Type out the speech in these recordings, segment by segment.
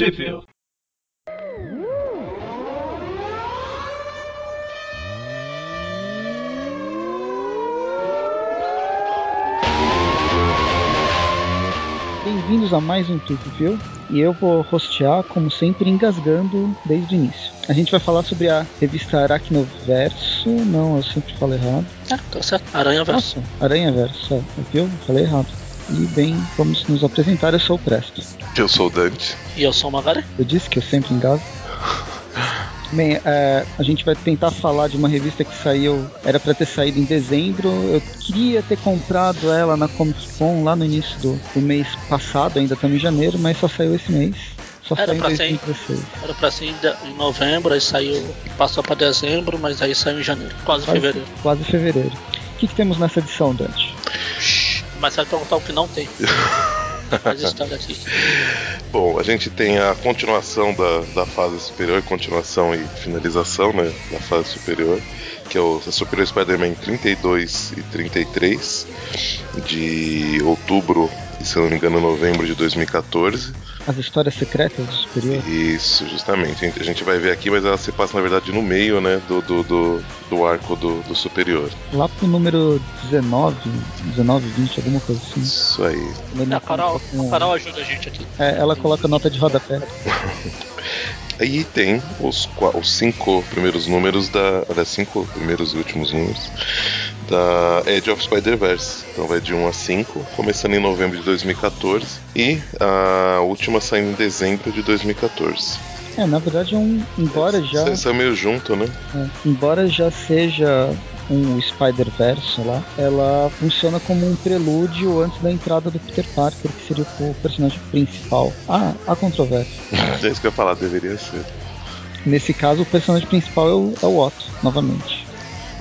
Trivia. Bem-vindos a mais um Trivia e eu vou hostear, como sempre, engasgando desde o início. A gente vai falar sobre a revista Aracnoverso. Não, eu sempre falo errado. Ah, tá certo. Aranha Verso. Nossa, Aranha Verso, é, viu? Falei errado. E bem, vamos nos apresentar. Eu sou o Presto. Eu sou o Dante. E eu sou o Magari. Eu disse que eu sempre engasgo. Bem, é, a gente vai tentar falar de uma revista que saiu, era para ter saído em dezembro. Eu queria ter comprado ela na Comic Con lá no início do, do mês passado, ainda estamos em janeiro, mas só saiu esse mês. Só Era pra ser em- 2016. Era pra ser em novembro, aí saiu. Passou pra dezembro, mas aí saiu em janeiro. Quase Quase, fevereiro. quase fevereiro. O que, que temos nessa edição, Dante? Mas vai perguntar o que não tem. Faz história aqui. Bom, a gente tem a continuação da, da fase superior, continuação e finalização né, da fase superior, que é o Superior Spider-Man 32 e 33, de outubro e, se não me engano, novembro de 2014. As histórias secretas do Superior? Isso, justamente. A gente- vai ver aqui, mas ela se passa, na verdade, no meio né, do, do, do, do arco do, do superior. Lá pro número 19, 19, 20, alguma coisa assim. Isso aí. Ele A Carol, com- a Carol ajuda a gente aqui. É, ela coloca nota de rodapé. Aí tem os, os cinco primeiros números da. Aliás, cinco primeiros e últimos números da Edge of Spider-Verse. Então vai de 1 a 5, começando em novembro de 2014 e a última saindo em dezembro de 2014. É, na verdade é um. Embora já. Isso é meio junto, né? é, embora já seja um Spider-Verse lá, ela funciona como um prelúdio antes da entrada do Peter Parker, que seria o personagem principal. Ah, há controvérsia. É isso que eu ia falar, deveria ser. Nesse caso, o personagem principal é o, é o Otto, novamente.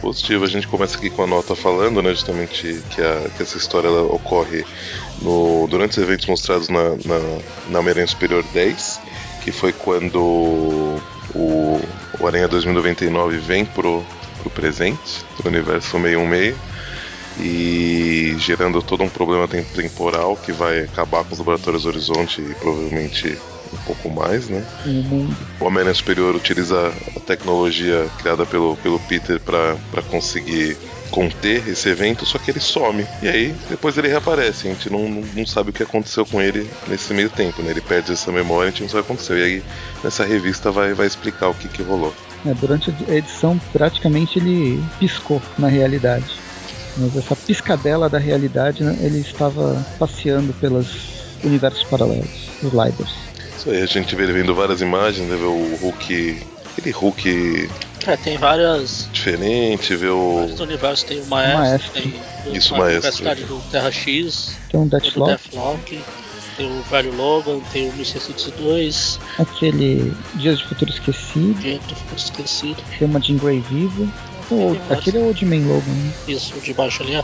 Positivo, a gente começa aqui com a nota falando, né, justamente que, a- que essa história ocorre no, durante os eventos mostrados na, na, na Homem-Aranha Superior 10, que foi quando o, o Aranha 2099 vem pro, pro presente, do universo 616, e gerando todo um problema tem- temporal que vai acabar com os laboratórios Horizonte e provavelmente um pouco mais, né? O mundo. O Homem-Aranha Superior utiliza a tecnologia criada pelo, pelo Peter para conseguir conter esse evento, só que ele some. E aí, depois ele reaparece. A gente não, não, não sabe o que aconteceu com ele nesse meio tempo, né? Ele perde essa memória, a gente não sabe o que aconteceu. E aí, nessa revista vai, vai explicar o que, que rolou. É, durante a edição, praticamente ele piscou na realidade. Mas essa piscadela da realidade, né, ele estava passeando pelos universos paralelos, os Liders. Isso aí, a gente vê ele vendo várias imagens, né? Vê o Hulk. Aquele Hulk É, tem várias. diferente, vê o. Vários universos, tem o Maestro, Maestro. tem do- Isso, a Maestro. Universidade do Terra X, Tem um Deathlock, Deathlock, tem o velho Logan, tem o 1602, aquele Dias de Futuro Esquecido, Gente do Futuro Esquecido. tem uma Jean Grey viva. Tem o- Tem vários. aquele é o Old Man Logan, né? Isso, o de baixo ali, ó.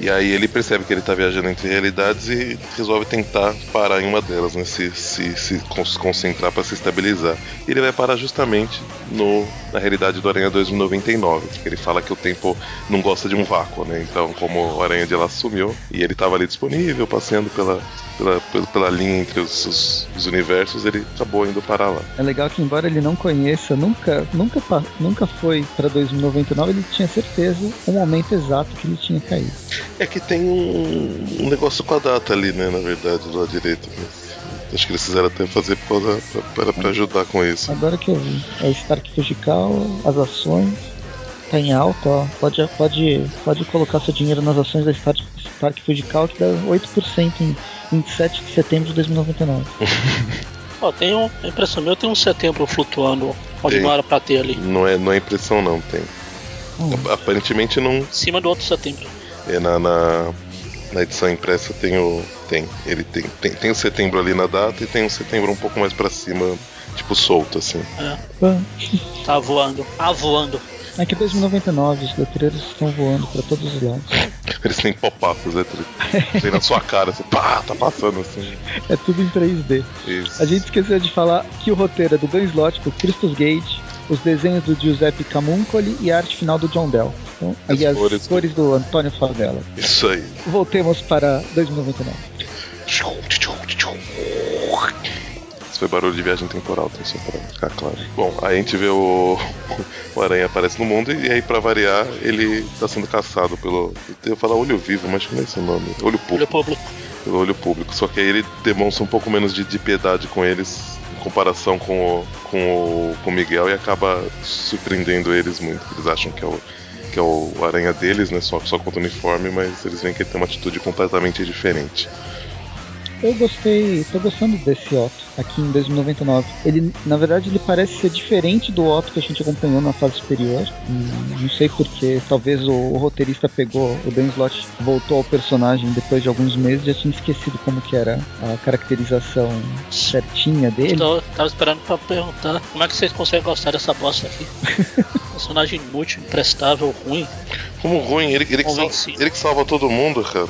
E aí ele percebe que ele tá viajando entre realidades e resolve tentar parar em uma delas, né? Se, se, se con- se concentrar para se estabilizar. E ele vai parar justamente no, na realidade do Aranha 2099, que ele fala que o tempo não gosta de um vácuo, né? Então, como o Aranha de lá sumiu e ele tava ali disponível, passeando pela, pela, pela, linha entre os, os, os universos, ele acabou indo parar lá. É legal que embora ele não conheça, nunca, nunca, nunca foi pra 2099, ele tinha certeza o momento exato que ele tinha caído. É que tem um, um negócio com a data ali, né? Na verdade, do lado direito. Mas acho que eles fizeram até fazer por causa, pra, pra, pra ajudar com isso. Agora que eu vi, é Stark Fujical, as ações, tá em alta, ó. Pode, pode, pode colocar seu dinheiro nas ações da Stark, Stark Fujical que dá 8% em 27 de setembro de 2099. Ó, tem um. A impressão minha tem um setembro flutuando onde não era pra ter ali. Não é, não é impressão, não, tem. Hum, Aparentemente não. Em cima do outro setembro. É na, na, na edição impressa tem o. Tem. Ele tem, tem. Tem o setembro ali na data e tem um setembro um pouco mais pra cima, tipo solto, assim. pá. Tá voando. Ah, voando. É que 2099, os letreiros estão voando pra todos os lados. Eles têm pop-ups, né? Vem na sua cara, assim, pá, tá passando assim. É tudo em 3D. Isso. A gente esqueceu de falar que o roteiro é do Dan Slott, do Christos Gage, os desenhos do Giuseppe Camuncoli e a arte final do John Dell. Então, As e as cores cores, do- do Antônio Favela. Isso aí. Voltemos para 2099. Isso foi barulho de viagem temporal, tá? Só pra ficar claro. Bom, aí a gente vê o, o Aranha aparece no mundo e aí, pra variar, ele tá sendo caçado pelo. Eu ia falar olho vivo, mas não é esse nome. Olho público. Olho público. Pelo olho público. Só que aí ele demonstra um pouco menos de, de piedade com eles em comparação com o, com o, com o Miguel e acaba surpreendendo eles muito. Eles acham que é o, que é o aranha deles, né? Só, só contra o uniforme, mas eles veem que ele tem uma atitude completamente diferente. Eu gostei, tô gostando desse Otto aqui em 2099. Ele, na verdade, ele parece ser diferente do Otto que a gente acompanhou na fase superior. Hum, não sei porque, talvez o, o, roteirista pegou, o Dan Slott voltou ao personagem depois de alguns meses e já tinha esquecido como que era a caracterização certinha dele. Tô, tava esperando pra perguntar como é que vocês conseguem gostar dessa bosta aqui. personagem inútil, imprestável, ruim. Como ruim? Ele, ele, que, sal, ele que salva todo mundo, cara.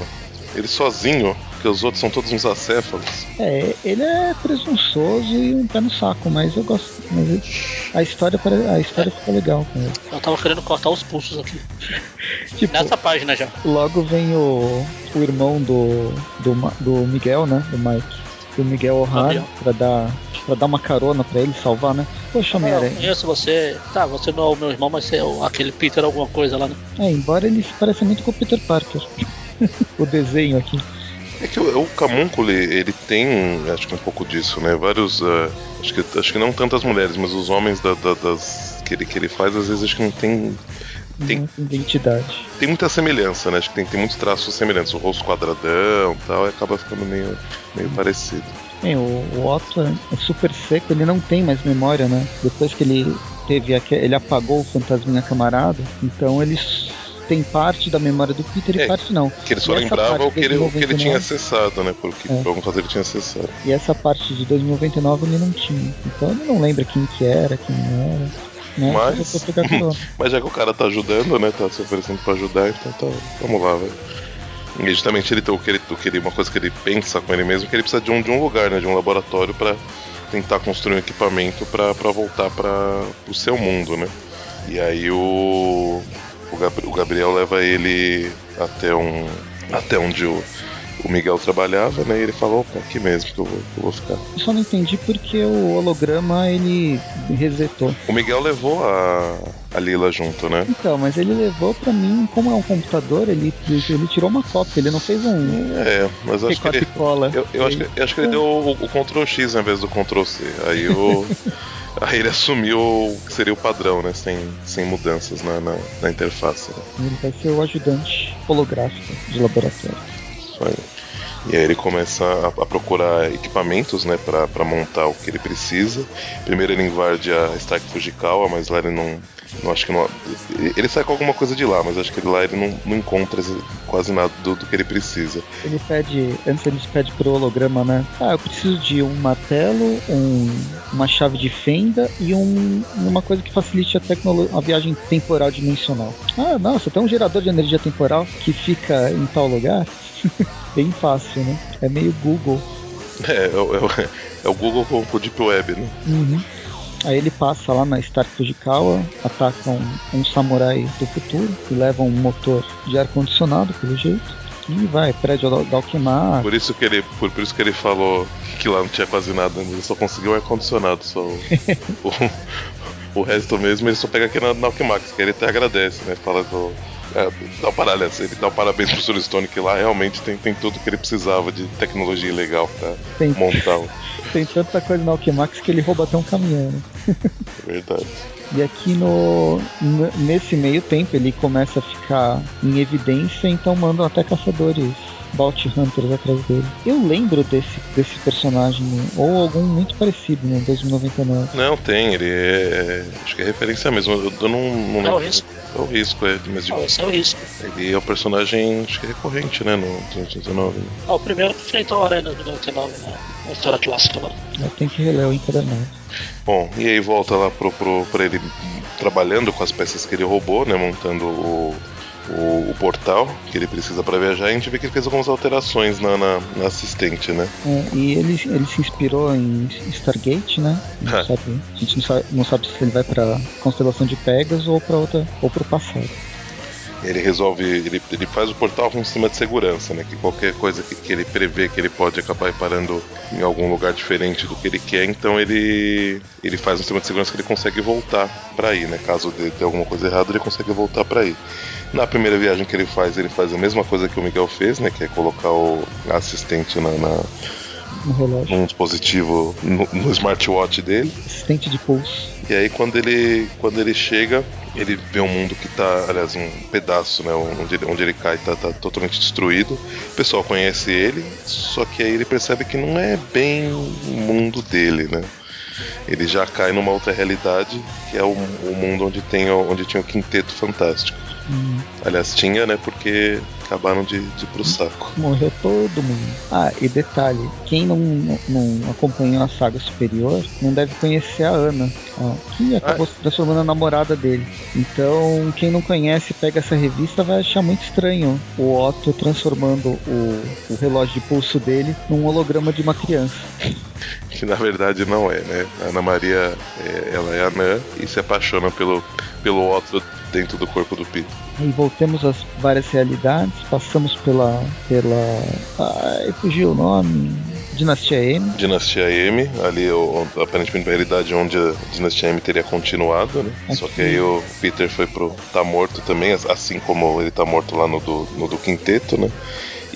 Ele sozinho, porque os outros são todos uns acéfalos. É, ele é presunçoso e um pé no saco, mas eu gosto. Mas a história, a história fica legal com ele. Eu tava querendo cortar os pulsos aqui. tipo, Nessa página já. Logo vem o, o irmão do, do, do Miguel, né? Do Mike. O Miguel O'Hara, pra dar, pra dar uma carona pra ele salvar, né? Poxa, Homem-Aranha. Eu conheço você. Tá, você não é o meu irmão, mas você é aquele Peter alguma coisa lá, né? É, embora ele se pareça muito com o Peter Parker. o desenho aqui. É que o, o Camúnculo, ele tem, acho que um pouco disso, né? Vários. Uh, acho, que, acho que não tantas mulheres, mas os homens da, da, das, que, ele, que ele faz, às vezes acho que não tem. Tem muita identidade. Tem muita semelhança, né? Acho que tem, tem muitos traços semelhantes. O rosto quadradão e tal, e acaba ficando meio, meio parecido. Bem, o, o Otto é, super seco, ele não tem mais memória, né? Depois que ele teve. Ele apagou o fantasminha camarada, então ele tem parte da memória do Peter é, e parte não. Que ele só lembrava o que, ele, o que ele tinha acessado, né? Porque é. algum caso ele tinha acessado. E essa parte de 2099 ele não tinha. Então ele não lembra quem que era, quem não era. Né? Mas, mas já que o cara tá ajudando, né? Tá se oferecendo pra ajudar, então tá, vamos lá, vai. E justamente ele, o que ele, o que ele, uma coisa que ele pensa com ele mesmo, que ele precisa de um, de um lugar, né? De um laboratório para tentar construir um equipamento para voltar para o seu mundo, né? E aí o, o, Gabriel leva ele até um até onde o, o Miguel trabalhava, né? E ele falou, opa, aqui mesmo que eu vou, que eu vou ficar. Eu só não entendi porque o holograma ele resetou. O Miguel levou a, a Lila junto, né? Então, mas ele levou para mim, como é um computador, ele, ele tirou uma cópia, ele não fez um. É, mas acho que ele. Cola. Eu, eu, acho que, eu acho que ele deu o, o Ctrl X em vez do Ctrl C. Aí o. Aí ele assumiu o que seria o padrão, né? Sem, sem mudanças na, na, na interface. Né? Ele vai ser o ajudante holográfico de laboratório. Isso aí. E aí ele começa a, a procurar equipamentos, né, para montar o que ele precisa. Primeiro ele invade a Stark Fujikawa, mas lá ele não, não acho que não. Ele sai com alguma coisa de lá, mas acho que lá ele não, não encontra quase nada do, do, que ele precisa. Ele pede, antes ele pede pro holograma, né? Ah, eu preciso de um martelo, um, uma chave de fenda e um, uma coisa que facilite a, a viagem temporal dimensional. Ah, nossa, tem um gerador de energia temporal que fica em tal lugar. Bem fácil, né? É meio Google. É, é, é, é o Google com o Deep Web, né? Uhum. Aí ele passa lá na Stark Fujikawa, ataca um, um samurai do futuro e leva um motor de ar-condicionado, pelo jeito. E vai, prédio da, da Alquimar. Por isso que ele, por, por, isso que ele falou que lá não tinha quase nada, ele só conseguiu ar-condicionado, só o, o, o, resto mesmo ele só pega aqui na, na Alquimax, que ele até agradece, né? Fala do. É, dá um parabéns, ele dá um parabéns pro Sr. Stone que lá realmente tem, tem tudo que ele precisava de tecnologia legal pra tem, montar. Tem tanta coisa na Alquimax que ele rouba até um caminhão, né? Verdade. E aqui no nesse meio tempo ele começa a ficar em evidência, então mandam até caçadores Bounty Hunters atrás dele. Eu lembro desse, desse personagem, ou algum muito parecido no 2099. Não, tem, ele é. é acho que é referência mesmo. Eu, eu não, não lembro. É o risco. É o risco, é. Mas, não, esse é o risco. Ele é um personagem, acho que é recorrente, né, no 2019. Ah, o primeiro que enfrentou a Arena 2099 na, na história clássica lá. É, tem que reler o encadernado. Bom, e aí volta lá pro, pro, pra ele trabalhando com as peças que ele roubou, né? Montando o, o, o portal que ele precisa para viajar. E a gente vê que ele fez algumas alterações na, na, na assistente, né? É, e ele, ele se inspirou em Stargate, né? Não é. sabe, a gente não sabe, não sabe se ele vai pra constelação de Pegasus ou para outra ou pro passado. Ele resolve, ele, ele faz o portal com um sistema de segurança, né? Que qualquer coisa que, que ele prevê que ele pode acabar parando em algum lugar diferente do que ele quer, então ele ele faz um sistema de segurança que ele consegue voltar para ir, né? Caso dê, dê alguma coisa errada, ele consegue voltar para ir. Na primeira viagem que ele faz, ele faz a mesma coisa que o Miguel fez, né? Que é colocar o assistente na, na relógio. num dispositivo no, no, smartwatch dele. Assistente de pulso. E aí quando ele quando ele chega, ele vê um mundo que tá, aliás, um pedaço, né, onde ele, onde ele cai tá, tá totalmente destruído. O pessoal conhece ele, só que aí ele percebe que não é bem o mundo dele, né? Ele já cai numa outra realidade, que é o, o mundo onde tem onde tinha o quinteto fantástico. Hum. Aliás, tinha, né? Porque acabaram de, de ir pro saco. Morreu todo mundo. Ah, e detalhe: quem não, não, acompanhou a saga superior não deve conhecer a Ana, ó, que acabou ah. se transformando na namorada dele. Então, quem não conhece pega essa revista vai achar muito estranho o Otto transformando o, o relógio de pulso dele num holograma de uma criança. Que na verdade não é, né? A Ana Maria, é, ela é anã e se apaixona pelo, pelo Otto dentro do corpo do Peter. E voltemos às várias realidades, passamos pela. pela. Ai, fugiu o nome. Dinastia M. Dinastia M, ali aparentemente uma realidade onde a Dinastia M teria continuado, né? Aqui. Só que aí o Peter foi pro. tá morto também, assim como ele tá morto lá no do, no do quinteto, né?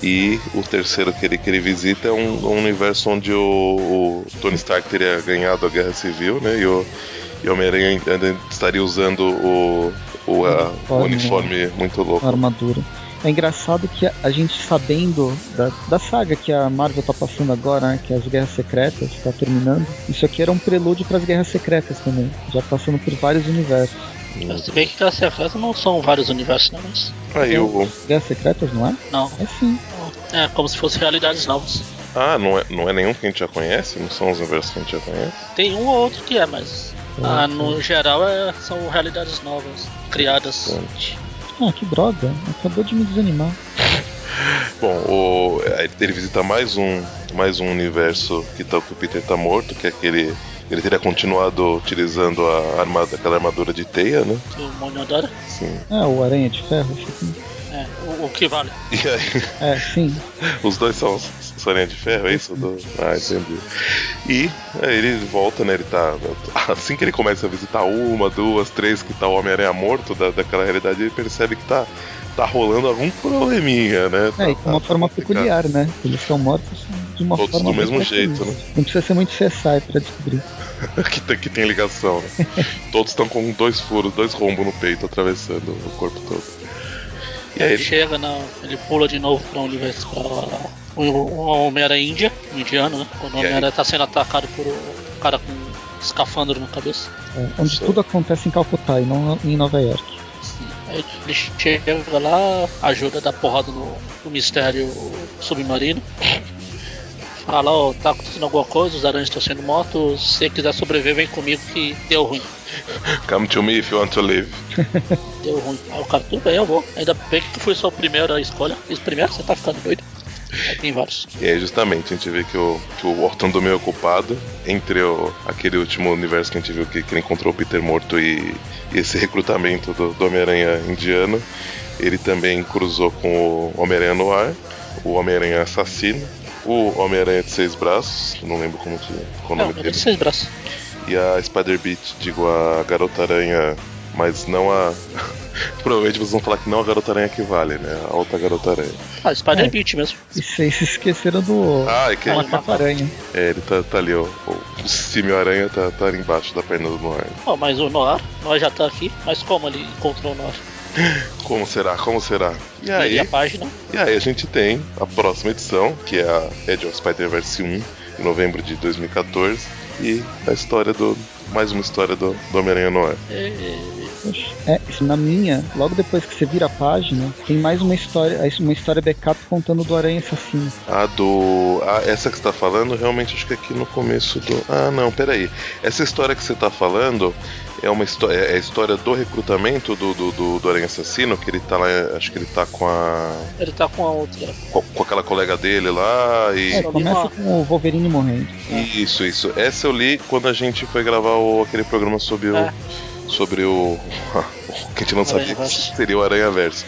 E o terceiro que ele, que ele visita é um, um universo onde o, o, Tony Stark teria ganhado a Guerra Civil, né? E o, e Homem-Aranha estaria usando o, o, a, uniforme, o uniforme muito louco. A armadura. É engraçado que a gente sabendo da, da saga que a Marvel tá passando agora, né, que é as Guerras Secretas, tá terminando. Isso aqui era um prelúdio para as Guerras Secretas também, já passando por vários universos. Se bem que Guerras Secretas não são vários universos, né? Mas... Aí o... Guerras Secretas, não é? Não. É sim. É, como se fossem realidades novas. Ah, não é, não é nenhum que a gente já conhece? Não são os universos que a gente já conhece? Tem um ou outro que é, mas ah, no geral é, são realidades novas, criadas. Ah, que droga. Acabou de me desanimar. Bom, o, ele visita mais um, mais um universo que, tá, que o Peter tá morto, que é aquele. Ele teria continuado utilizando a armada, aquela armadura de teia, né? Que o Mônio adora? Sim. Ah, o Aranha de Ferro, assim. É, o, o, que vale. E aí? É, sim. Os dois são Aranha de Ferro, é isso? Do... Ah, entendi. E aí ele volta, né? Ele tá. Assim que ele começa a visitar uma, duas, três, que tá o Homem-Aranha morto da, daquela realidade, ele percebe que tá tá rolando algum probleminha, né? É, tá, e com uma tá forma peculiar, né? Eles são mortos de uma Todos forma do mesmo jeito, né? Não precisa ser muito CSI pra descobrir. que, tem, que tem ligação, né? Todos estão com dois furos, dois rombos no peito, atravessando o corpo todo. E aí ele chega, na, ele pula de novo para o universo, para o Homem-Aranha Índia, um indiano, né? Quando o Homem-Aranha está sendo atacado por um cara com um escafandro na cabeça. É, onde Sim. tudo acontece em Calcutá e não em Nova York. Sim. Aí ele chega lá, ajuda a dar porrada no, no mistério submarino. Fala, ó, oh, tá acontecendo alguma coisa, os aranhas estão sendo mortos, se você quiser sobreviver, vem comigo que deu ruim. Come to me if you want to live. Deu ruim. Aí o cara, tudo bem, eu vou. Ainda bem que fui sua primeira escolha. Fiz primeiro, você tá ficando doido. Aí tem vários. E aí, justamente, a gente vê que o, que o Orton do meio ocupado, entre o, aquele último universo que a gente viu que, que ele encontrou o Peter morto e, e esse recrutamento do, do Homem-Aranha indiano, ele também cruzou com o Homem-Aranha no ar, o Homem-Aranha assassino, o Homem-Aranha de seis braços, não lembro como que qual o nome é, dele. de seis braços. E a Spider-Beat, digo, a Garota-Aranha, mas não a. Provavelmente vocês vão falar que não a Garota-Aranha que vale, né? A outra Garota-Aranha. Ah, Spider-Beat é. mesmo. E vocês se esqueceram do. Ah, é que Macaco-Aranha. É, ele tá, tá ali, ó. O Simio-Aranha tá, tá ali embaixo da perna do Noir. Oh, mas o Noir, Noir já tá aqui, mas como ele encontrou o Noir? Como será? Como será? E aí, e a página? E aí a gente tem a próxima edição, que é a Edge of Spider-Verse 1, em novembro de 2014, e a história do. Mais uma história do, do Homem-Aranha Noir. É, na minha, logo depois que você vira a página, tem mais uma história, uma história backup contando do Aranha Assassino. A do. Ah, essa que você tá falando, realmente acho que é aqui no começo do. Ah, não, peraí. Essa história que você tá falando é uma história. É a história do recrutamento do, do, do, do Aranha Assassino, que ele tá lá. Acho que ele tá com a. Ele tá com a outra. Com, com aquela colega dele lá e. É, começa com o Wolverine morrendo. Isso, isso. Essa eu li quando a gente foi gravar o, aquele programa sobre o. É sobre o, Que a gente não sabia que seria o Aranha Verso.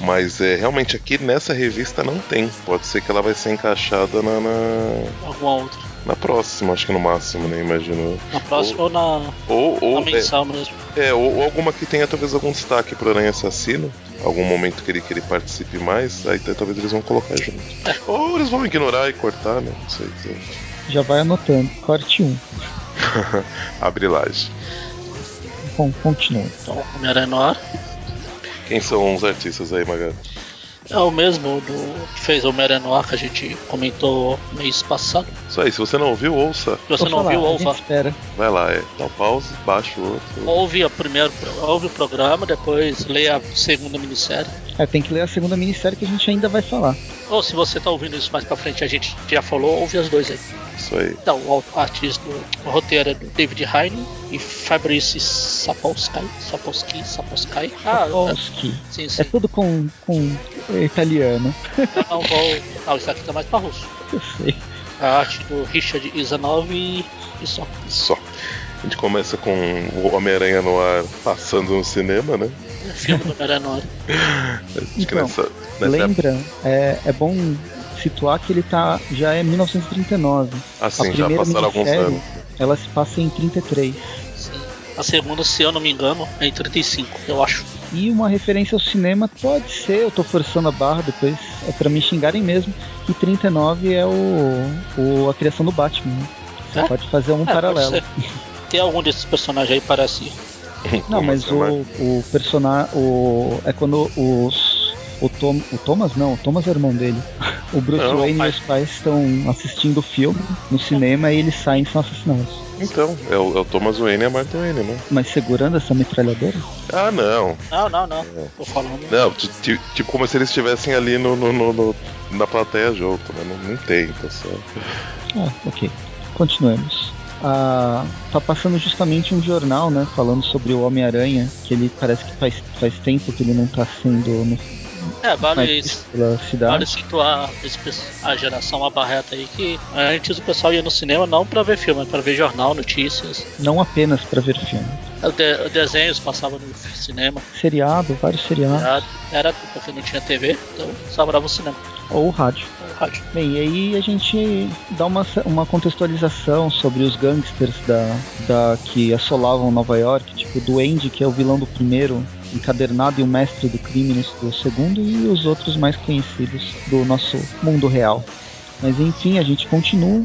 Mas é, realmente aqui nessa revista não tem. Pode ser que ela vai ser encaixada na. na... Alguma outra. Na próxima, acho que no máximo, né? Imagino. Na próxima ou, ou na. Ou, ou, na mensal é, mesmo. É, ou, ou, alguma que tenha talvez algum destaque pro Aranha Assassino. Algum momento que ele, que ele participe mais, aí talvez eles vão colocar junto. É. Ou eles vão ignorar e cortar, né? Não sei. sei. Já vai anotando. Corte 1. Abre laje. Bom, continua. Então, Homem-Aranha no ar. Quem são os artistas aí, Magari? É o mesmo do que fez o Homem-Aranha no ar que a gente comentou mês passado. Isso aí, se você não ouviu, ouça. Se você Vou não falar, ouviu, ouva. espera. Vai lá, é. Dá um pause, baixa o outro. Ouve a primeiro, ouve o programa, depois lê a segunda minissérie. É, tem que ler a segunda minissérie que a gente ainda vai falar. Ou se você tá ouvindo isso mais pra frente, a gente já falou, ouve as dois aí. Isso aí. Então, o artista, o roteiro é do David Heine e Fabrice Sapolsky. Sapolsky, Sapolsky. Ah, Sapolsky. É, sim, sim. É tudo com, com italiano. Eu não vou. Não, isso aqui tá mais pra russo. Eu sei. A arte do Richard Isanov e, e só. Só. A gente começa com o Homem-Aranha no ar passando no cinema, né? É filme do Homem-Aranha no ar. então, nessa, nessa lembra, época... é, é bom situar que ele tá já é 1939. Ah, sim, já passaram alguns anos. Ela se passa em 33. Sim. A segunda, se eu não me engano, é em 35, eu acho. E uma referência ao cinema pode ser, eu tô forçando a barra, depois é para me xingarem mesmo, que 39 é o, o a criação do Batman. Né? Você é? pode fazer um é, paralelo. Tem algum desses personagens aí parece. Não, mas o, o personagem. O, é quando os. O, Tom, o Thomas não, o Thomas é o irmão dele. O Bruce não, Wayne e os pais estão assistindo o filme no cinema e eles saem e são assassinados. Então, é o, é o Thomas Wayne e a Martha Wayne, não? Mas segurando essa metralhadora? Ah, não. Não, não, não. não. Tô falando. Não, tipo como se eles estivessem ali no, no, no, no, na plateia junto, mas não, não tem, então só. Ah, ok. Continuemos ah, tá passando justamente um jornal, né, falando sobre o Homem-Aranha, que ele parece que faz, faz tempo que ele não tá sendo no, é, vale, vale situar a geração abarreta aí que antes o pessoal ia no cinema não para ver filme, mas para ver jornal, notícias. Não apenas para ver filme. O de, desenhos passavam no cinema. Seriado, vários seriados. Seriado. Era porque não tinha TV, então sobrava o cinema. Ou o rádio. Ou rádio. Bem, e aí a gente dá uma, uma contextualização sobre os gangsters da, da que assolavam Nova York, tipo o Duende, que é o vilão do primeiro, encadernado e o mestre do crime do segundo, e os outros mais conhecidos do nosso mundo real. Mas enfim, a gente continua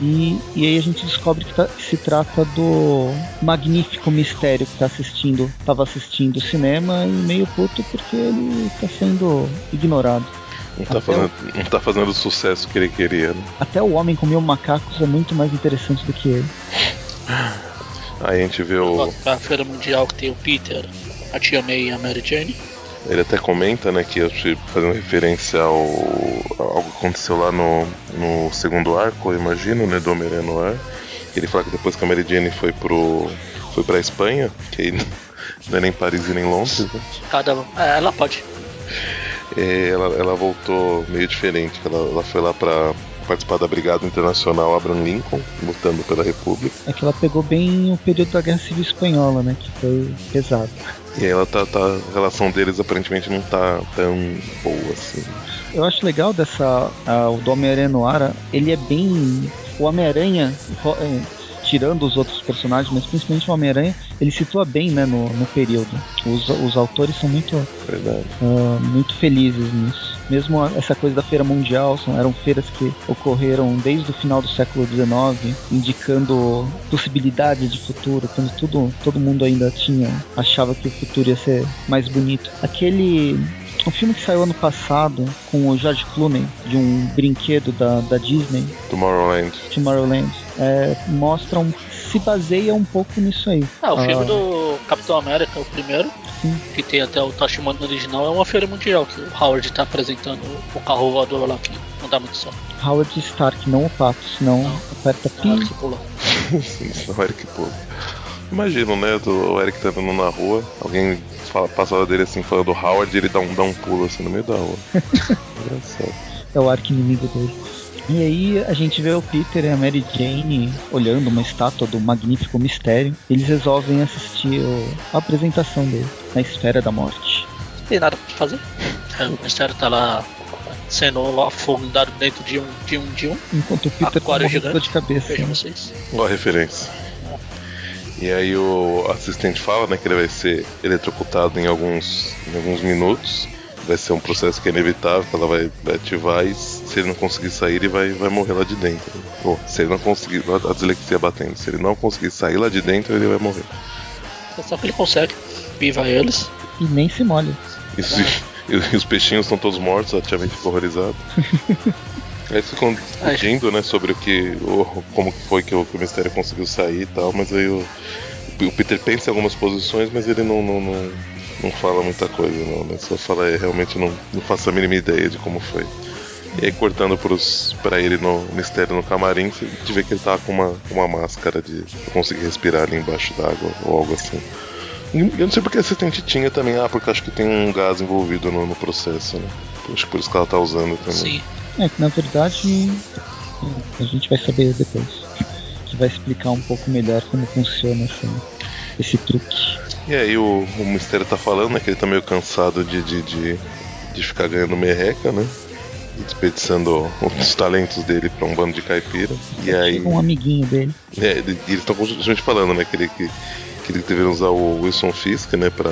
e, e aí a gente descobre que, tá, que, se trata do magnífico mistério que tá assistindo, estava assistindo o cinema e meio puto porque ele está sendo ignorado. Não tá, fazendo, o... não tá fazendo o sucesso que ele queria, né? Até o homem comeu macacos é muito mais interessante do que ele. Aí a gente vê o. A Feira Mundial que tem o Peter, a Tia May e a Mary Jane. Ele até comenta, né, que fazendo referência ao algo que aconteceu lá no, no segundo arco, eu imagino, né, do Homem-Aranha no ar. Ele fala que depois que a Mary Jane foi pro foi pra Espanha, que aí não é nem Paris e nem Londres, né? Cada é, ela pode. É, ela, ela voltou meio diferente, ela, ela foi lá pra participar da Brigada Internacional Abraham Lincoln, lutando pela República. É que ela pegou bem o período da Guerra Civil Espanhola, né? Que foi pesado. E ela tá, tá. A relação deles aparentemente não tá tão boa assim. Eu acho legal dessa. A, o do Homem-Aranha no Ar, ele é bem. O Homem-Aranha é, tirando os outros personagens, mas principalmente o Homem-Aranha, ele situa bem né, no, no período. Os, os autores são muito, uh, muito felizes nisso. Mesmo essa coisa da Feira Mundial, são, eram feiras que ocorreram desde o final do século XIX, indicando possibilidades de futuro, quando tudo, todo mundo ainda tinha achava que o futuro ia ser mais bonito. Aquele um filme que saiu ano passado com o George Clooney, de um brinquedo da, da Disney. Tomorrowland. Tomorrowland. É, mostra um, se baseia um pouco nisso aí. Ah, o ah, filme do Capitão América, o primeiro, sim. que tem até o Toshimano original, é uma feira mundial, que o Howard está apresentando o carro voador lá que não dá muito certo. Howard Stark, não o Pato, senão não, aperta não, Eric pula. não, Eric pula. Imagino, né? Do, o Eric tá andando na rua, alguém fala, passa dele assim falando Howard e ele dá um, dá um pulo assim no meio da rua. Engraçado. É o arco inimigo dele. E aí a gente vê o Peter e a Mary Jane olhando uma estátua do magnífico mistério. Eles resolvem assistir o, a apresentação dele. na esfera da morte. Não tem nada pra fazer. O mistério tá lá sendo afundado dentro de um de um de um. Enquanto o Peter tá Aquário gigante. de cabeça. Veja né? vocês. Ó a referência. E aí o assistente fala, né, que ele vai ser eletrocutado em alguns, em alguns minutos. Vai ser um processo que é inevitável, que ela vai, vai ativar e se ele não conseguir sair, ele vai, vai morrer lá de dentro. Ou, se ele não conseguir, a dislexia batendo, se ele não conseguir sair lá de dentro, ele vai morrer. Só que ele consegue. Viva eles. E nem se molha. Isso, e, e os peixinhos estão todos mortos, a Tia May fica horrorizada. Aí eles ficam discutindo, né, sobre o que. o- como foi que o, que o mistério conseguiu sair e tal, mas aí o, o Peter pensa em algumas posições, mas ele não, não, não, não fala muita coisa, não, né? Só fala, é, realmente não, não faço a mínima ideia de como foi. E aí cortando pros, pra ele no mistério no camarim, você vê que ele tá com uma, uma máscara de conseguir respirar ali embaixo d'água ou algo assim. Eu não sei porque a assistente tinha também, ah, porque acho que tem um gás envolvido no, no processo, né? Acho que por isso que ela tá usando também. Sim. É que na verdade a gente vai saber depois. Que vai explicar um pouco melhor como funciona essa, esse truque. E aí o, o mistério tá falando, né, que ele tá meio cansado de, de, de, de ficar ganhando merreca, né? Desperdiçando os talentos dele pra um bando de caipira. E aí. Um amiguinho dele. É, e eles estão justamente falando, né, que ele, que, que eles deveriam usar o Wilson Fisk, né, pra,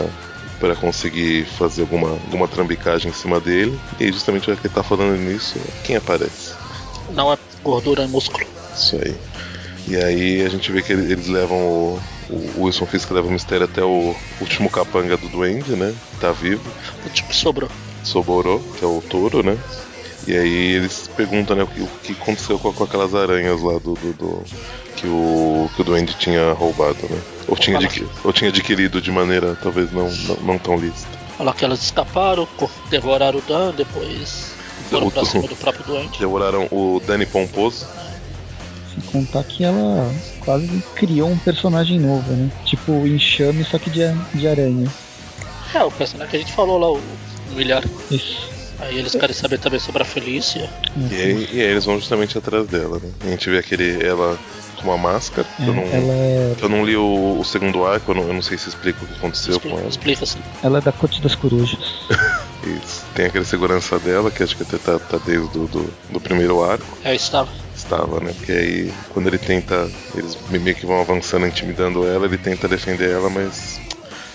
pra conseguir fazer alguma, alguma trambicagem em cima dele. E aí, justamente, já que ele tá falando nisso, quem aparece? Não é gordura, é músculo. Isso aí. E aí a gente vê que ele- eles levam o, o Wilson Fisk leva o mistério até o último capanga do Duende, né, que tá vivo. O tipo sobrou. Soborô, que é o touro, né? E aí eles perguntam, né, o que, o que aconteceu com, com aquelas aranhas lá do, do, do- que o que o Duende tinha roubado, né? Ou tinha, Fala. adqui- ou tinha adquirido de maneira talvez não, não, não tão lícita. Olha que elas escaparam, devoraram o Dan, depois foram pra O- cima do próprio doente. Devoraram o Danny Pomposo. Sem contar que ela quase criou um personagem novo, né? Tipo o enxame, só que de, de aranha. É, o personagem que a gente falou lá, o milhar. Isso. Aí eles querem saber também sobre a Felícia. É, E aí, e aí eles vão justamente atrás dela, né? A gente vê aquele ela com uma máscara. que eu, não, é, é, eu não li o, o segundo arco, eu não, eu não sei se explica o que aconteceu com Explica, ela. explica assim. ela é da corte das corujas. Isso. Tem aquele segurança dela, que acho que até tá, tá desde do, do, do primeiro arco. É, estava. Estava, né? Porque aí, quando ele tenta. Eles meio que vão avançando, intimidando ela, ele tenta defender ela, mas.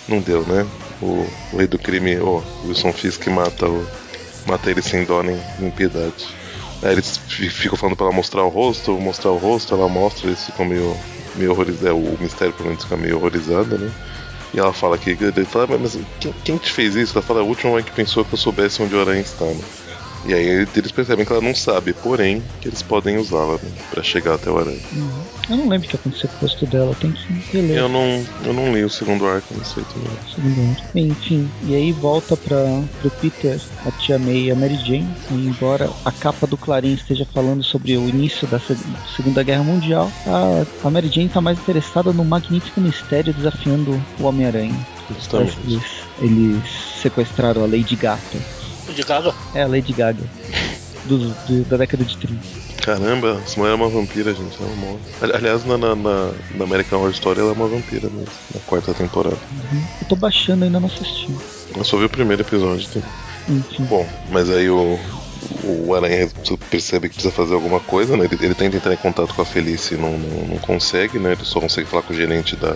Não deu, né? O, o rei do crime, o Wilson Fisk, mata, o, mata ele sem dó nem, piedade. Aí eles fi- ficam falando pra ela mostrar o rosto, mostrar o rosto, ela mostra, eles ficam meio, meio horrorizados. É, o mistério, pelo menos, fica meio horrorizado, né? E ela fala que. Ele fala, mas quem, quem te fez isso? Ela fala, a última que pensou que eu soubesse onde o aranha está, né? E aí eles percebem que ela não sabe, porém, que eles podem usá-la, né? Pra chegar até o aranha. Uhum. Eu não lembro o que aconteceu com o rosto dela, tem que reler. Eu não, eu não li o segundo arco, não sei também. Segundo. Bem, enfim, e aí volta para pro Peter, a Tia May e a Mary Jane. E embora a capa do Clarim esteja falando sobre o início da Se- Segunda Guerra Mundial, a, a Mary Jane está mais interessada no magnífico mistério desafiando o Homem-Aranha. Eles, eles sequestraram a Lady Gata. De Gaga? É, a Lady Gaga. Do, do- da década de 30. Caramba, essa mulher é uma vampira, gente, ela morre. Ali- Aliás, na, na, na- na American Horror Story ela é uma vampira mesmo, na quarta temporada. Uhum. Eu tô baixando, ainda não assisti. Eu só vi o primeiro episódio. Enfim. Bom, mas aí o, o Aranha percebe que precisa fazer alguma coisa, né? Ele, ele tenta entrar em contato com a Felice e não, não, não consegue, né? Ele só consegue falar com o gerente da,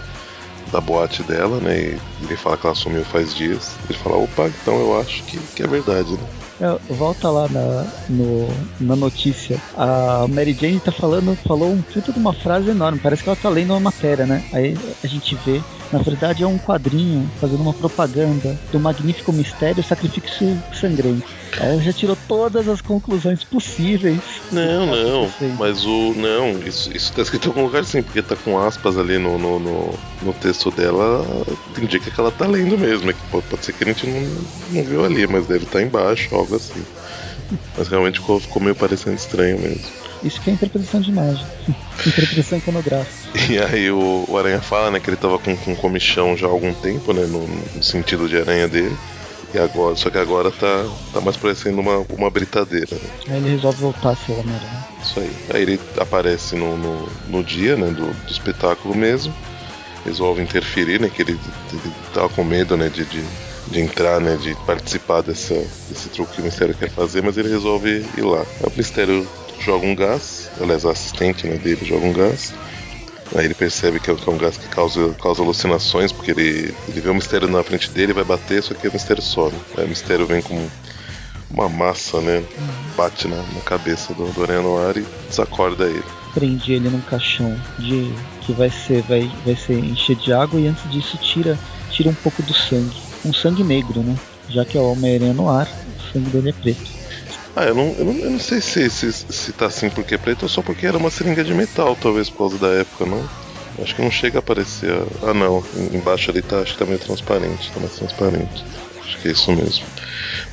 da boate dela, né? E ele fala que ela sumiu faz dias. Ele fala, opa, então eu acho que, que é verdade, né? É, Volta lá na, no, na notícia. A Mary Jane tá falando, falou um puta de uma frase enorme. Parece que ela tá lendo uma matéria, né? Aí a gente vê, na verdade é um quadrinho fazendo uma propaganda do magnífico mistério sacrifício sangrento. Ela já tirou todas as conclusões possíveis. Não, tá não, mas o. Não, isso, isso tá escrito em algum lugar sim, porque tá com aspas ali no, no, no, no texto dela, indica que ela tá lendo mesmo. É que pode, pode ser que a gente não, não viu ali, mas deve estar embaixo, algo assim. Mas realmente ficou, ficou meio parecendo estranho mesmo. Isso que é interpretação de imagem. interpretação iconográfica. E aí o, o Aranha fala, né, que ele tava com, com comichão já há algum tempo, né, no, no sentido de aranha dele. E agora, só que agora tá, tá mais parecendo uma, uma britadeira, né? Aí ele resolve voltar a ser Homem-Aranha. Isso aí. Aí ele aparece no, no, no dia, né, do, do espetáculo mesmo. resolve interferir, né? Que ele, ele tava com medo, né? De, de, de entrar, né? De participar dessa, desse truque que o Mistério quer fazer, mas ele resolve ir lá. O Mistério joga um gás, aliás, a assistente né, dele joga um gás. Aí ele percebe que é, é um gás que causa, causa alucinações, porque ele, ele vê o mistério na frente dele, vai bater, só que o mistério some. Aí o mistério vem como uma massa, né? Bate na, na cabeça do, do Aranha Noir e desacorda ele. Prende ele num caixão de que vai ser vai, vai ser encher de água e antes disso tira tira um pouco do sangue, um sangue negro, né? Já que é o Homem-Aranha Noir, o sangue dele é preto. Ah, eu não, eu não, eu não sei se, se, se tá assim porque é preto ou só porque era uma seringa de metal, talvez por causa da época, não? Acho que não chega a aparecer. Ah, não. Embaixo ali tá, acho que tá meio transparente, tá mais transparente. Acho que é isso mesmo.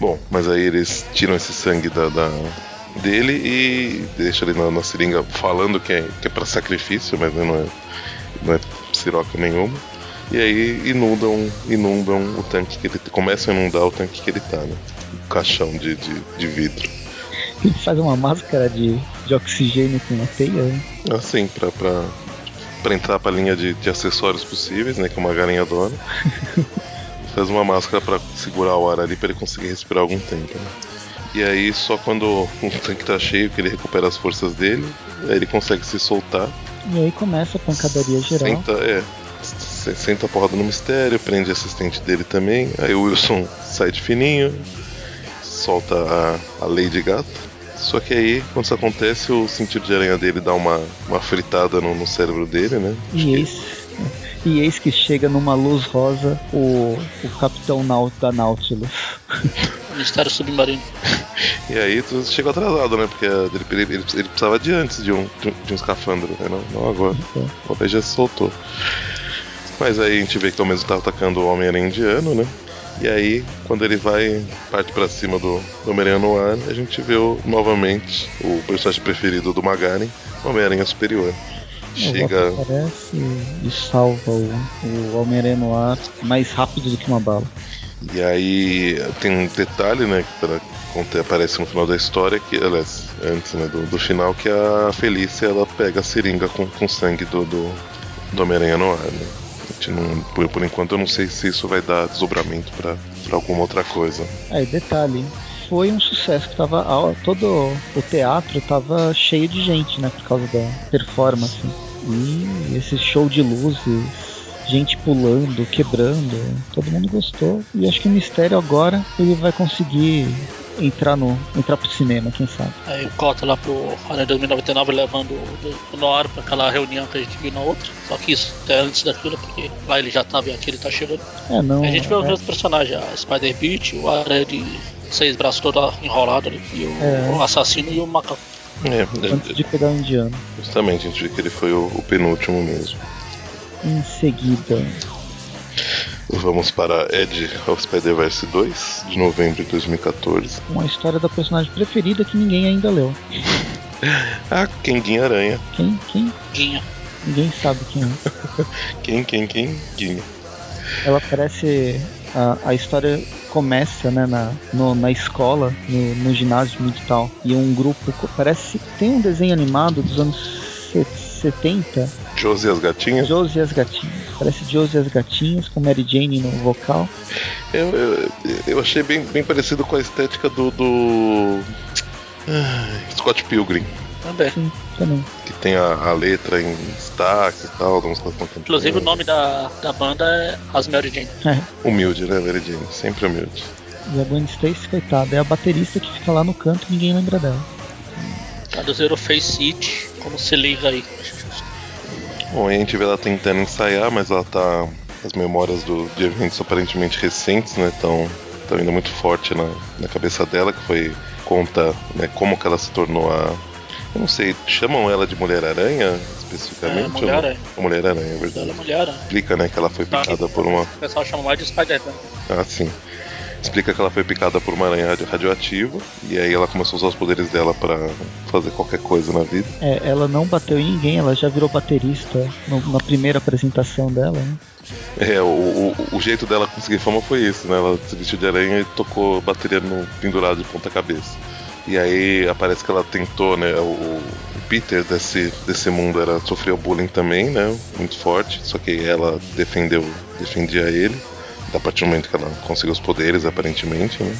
Bom, mas aí eles tiram esse sangue da, da- dele e deixam ele na, na seringa falando que é, que é pra sacrifício, mas não é, não é siroca nenhuma. E aí inundam, inundam o tanque que ele começam a inundar o tanque que ele tá, né? Caixão de, de, de vidro. Ele faz uma máscara de, de oxigênio com uma teia. né? Assim, pra, pra, pra entrar pra linha de, de acessórios possíveis, né? Que uma galinha adora. e faz uma máscara pra segurar o ar ali pra ele conseguir respirar algum tempo, né? E aí, só quando o tanque tá cheio, que ele recupera as forças dele, aí ele consegue se soltar. E aí começa a pancadaria geral. Senta, é, senta a porrada no mistério, prende assistente dele também. Aí o Wilson sai de fininho, solta a, a Lady Gata. Só que aí, quando isso acontece, o sentido de aranha dele dá uma, uma fritada no, no cérebro dele, né? Acho E que- eis, e eis que chega numa luz rosa o, o capitão Nau- da Nautilus. O mistério submarino. E aí tu chegou atrasado, né? Porque ele, ele, ele, ele precisava de antes de um, de um, de um escafandro, né? Não, não agora. É. O já se soltou. Mas aí a gente vê que ao mesmo tá atacando o Homem-Aranha indiano, né? E aí, quando ele vai, parte pra cima do, do Homem-Aranha no ar, a gente vê o- novamente o personagem preferido do Magaren, o Homem-Aranha Superior. O Chega. Aparece e salva o, o Homem-Aranha no ar mais rápido do que uma bala. E aí tem um detalhe, né, que aparece no final da história, que, aliás, antes né, do, do final, que a Felícia ela pega a seringa com, com sangue do, do, do Homem-Aranha no ar, né? Gente não, por, enquanto eu não sei se isso vai dar desdobramento pra alguma outra coisa. Aí, detalhe, foi um sucesso que tava. Todo o teatro tava cheio de gente, né? Por causa da performance. E esse show de luzes, gente pulando, quebrando, todo mundo gostou. E acho que o mistério agora ele vai conseguir entrar no. entrar pro cinema, quem sabe. Aí corta lá pro Aranha 2099 levando o o Noir pra aquela reunião que a gente viu na outra. Só que isso é antes daquilo, porque lá ele já tava e aqui ele tá chegando. É, não. a gente vê os é- mesmos personagens, a Spider-Beat, o Aranha de seis braços todo enrolado ali, e o É. assassino e o macaco. É, antes de pegar o indiano. justamente, a gente vê que ele foi o, o penúltimo mesmo. Em seguida, Vamos para Ed of Spider-Verse 2, de novembro de 2014. uma história da personagem preferida que ninguém ainda leu. Ah, Kenguinha Aranha. Quem? Quem? Guinha. Ninguém sabe quem é. Quem, quem, quem? Guinha. Ela parece. A, a história começa né, na, no- na escola, no, no ginásio militar. E um grupo. Parece. Tem um desenho animado dos anos se- 70. Josie e as gatinhas? Josie e as Gatinhas. Parece Josie e as Gatinhas, com Mary Jane no vocal. Eu, eu, eu achei bem, bem parecido com a estética do. do... ah, Scott Pilgrim, Também. Sim, também. que tem a, a letra em destaque e tal, algumas coisas. Inclusive o nome da, da banda é As Mary Jane. É. Humilde, né, Mary Jane? Sempre humilde. E a Gwen Stacy, coitada, é a baterista que fica lá no canto e ninguém lembra dela. Traduziram Face It, como se liga aí. Bom, a gente vê ela tentando ensaiar, mas ela tá. As memórias do, de eventos aparentemente recentes, né? Estão tão ainda muito forte na, na cabeça dela, que foi. conta né, como que ela se tornou a. Eu não sei, chamam ela de Mulher-Aranha especificamente? É, Mulher-Aranha. ou não? Mulher-Aranha, é Ela é verdade. mulher, né? Explica, né, que ela foi picada por uma. O pessoal chama mais de Spider-Man. Ah, sim. Explica que ela foi picada por uma aranha radio- radioativa e aí ela começou a usar os poderes dela pra fazer qualquer coisa na vida. É, ela não bateu em ninguém, ela já virou baterista na primeira apresentação dela. Né? É, o, o, o jeito dela conseguir fama foi isso, né? Ela se vestiu de aranha e tocou bateria no pendurado de ponta cabeça. E aí aparece que ela tentou, né? O, o Peter desse, desse mundo era sofreu bullying também, né? Muito forte, só que ela defendeu, defendia ele. Da partir do momento que ela conseguiu os poderes, aparentemente, né?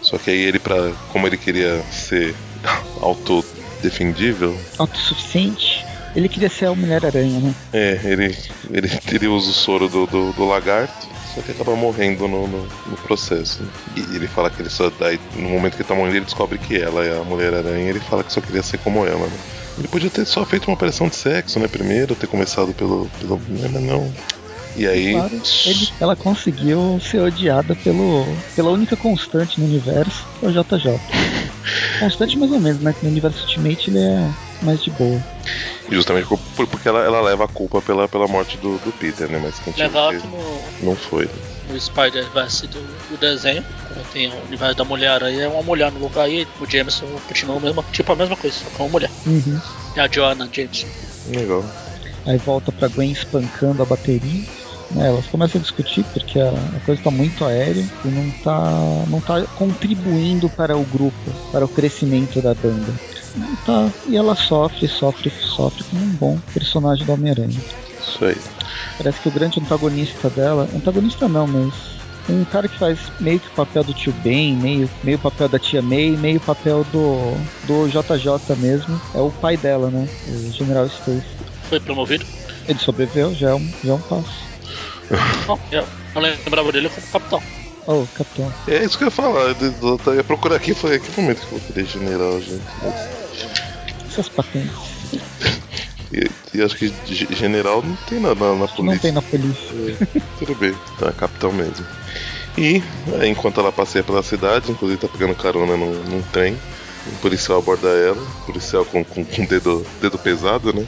Só que aí ele, pra, como ele queria ser autodefendível. Autossuficiente. Ele queria ser a Mulher-Aranha, né? É, ele, ele, ele usa o soro do, do, do lagarto, só que acaba morrendo no, no, no processo. Né? E ele fala que ele só. Daí, no momento que ele tá morrendo, ele descobre que ela é a Mulher-Aranha e ele fala que só queria ser como ela, né? Ele podia ter só feito uma operação de sexo, né? Primeiro, ter começado pelo. pelo mas não. E aí. Claro, ele, ela conseguiu ser odiada pelo, pela única constante no universo, que é o JJ. Constante mais ou menos, né? Que no universo Ultimate ele é mais de boa. Justamente por, por, porque ela, ela leva a culpa pela, pela morte do, do Peter, né? Mas quem Legal que no, não foi. Né? no Spider-Verse do, do desenho, quando tem o universo da Mulher-Aranha, é uma mulher no lugar e o Jameson continua a mesma, tipo a mesma coisa, só que é uma mulher. Uhum. É a Joanna Jameson. Legal. Aí volta pra Gwen espancando a bateria. Né, elas começam a discutir porque a, a coisa está muito aérea e não está não tá contribuindo para o grupo, para o crescimento da banda. E, tá, e ela sofre, sofre, sofre como um bom personagem do Homem-Aranha. Isso aí. Parece que o grande antagonista dela. Antagonista não, mas. Um cara que faz meio que o papel do tio Ben, meio, meio o papel da tia May, meio o papel do, do JJ mesmo, é o pai dela, né? O General Stacy. Foi promovido? Ele sobreviveu, já é um, já é um passo. Não, eu, eu lembrava dele como capitão. Oh, capitão. É isso que eu ia falar. Eu, eu ia procurar aqui e falei, que momento que eu querer general, gente? Essas patentes. E, e acho que ge- general não tem na, na, na polícia. não tem na polícia. É, tudo bem, tá, capitão mesmo. E é, enquanto ela passeia pela cidade, inclusive tá pegando carona num, num trem, um policial aborda ela, um policial com, com, com dedo, dedo pesado, né?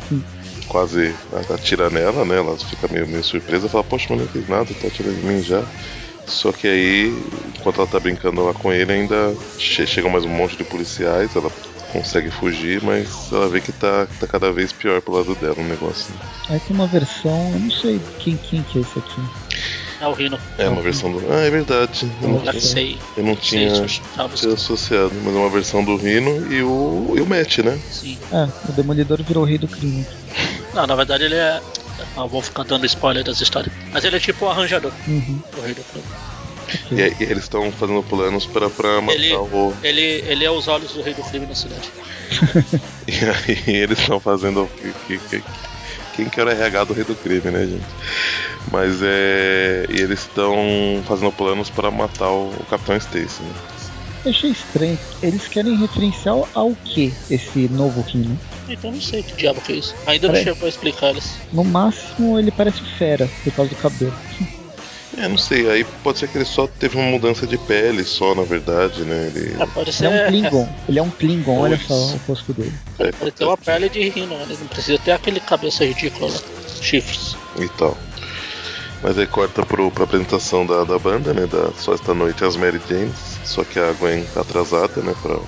Quase atira nela, né? Ela fica meio, meio surpresa, fala, poxa, mas não fiz nada, tá atirando em mim já. Só que aí, enquanto ela tá brincando lá com ele, ainda che chegam mais um monte de policiais, ela consegue fugir, mas ela vê que tá, tá cada vez pior pro lado dela o negócio. né? Aí tem uma versão, eu não sei quem, quem que é esse aqui. É o Rino. É uma versão do. Ah, é verdade. Eu não, tinha, Alexei. eu não tinha Chavez. tinha associado, mas é uma versão do Rino e o, e o Matt, né? Sim. É, o Demolidor virou o rei do crime. Não, na verdade ele é. Eu vou ficar dando spoiler das histórias. Mas ele é tipo o arranjador Uhum, do Rei do Crime. E, aí- e eles estão fazendo planos pra, pra matar Ele- o. Ele, ele é os olhos do Rei do Crime na cidade. E aí eles estão fazendo. Que, que, que- quem que era o RH do Rei do Crime, né, gente? Mas é. E eles estão fazendo planos pra matar o, o Capitão Stacy, né? Eu achei estranho. Eles querem referenciar ao que esse novo Rino? Então não sei que diabo que é isso. Ainda Peraí. não chegou a explicar eles. No máximo ele parece Fera, por causa do cabelo. É, não sei, aí pode ser que ele só teve uma mudança de pele, só na verdade, né? Ele. Ah, pode ser. Ele é um Klingon. Ele é um Klingon, olha só o rosto dele. Ele é, pode ter uma pele de rino, ele não precisa ter aquele cabeça ridícula lá. Chifres. e tal. Mas aí corta pro, pra apresentação da, da banda, né? Da Só Esta Noite as Mary Janes. Só que a Gwen tá atrasada, né? Pra...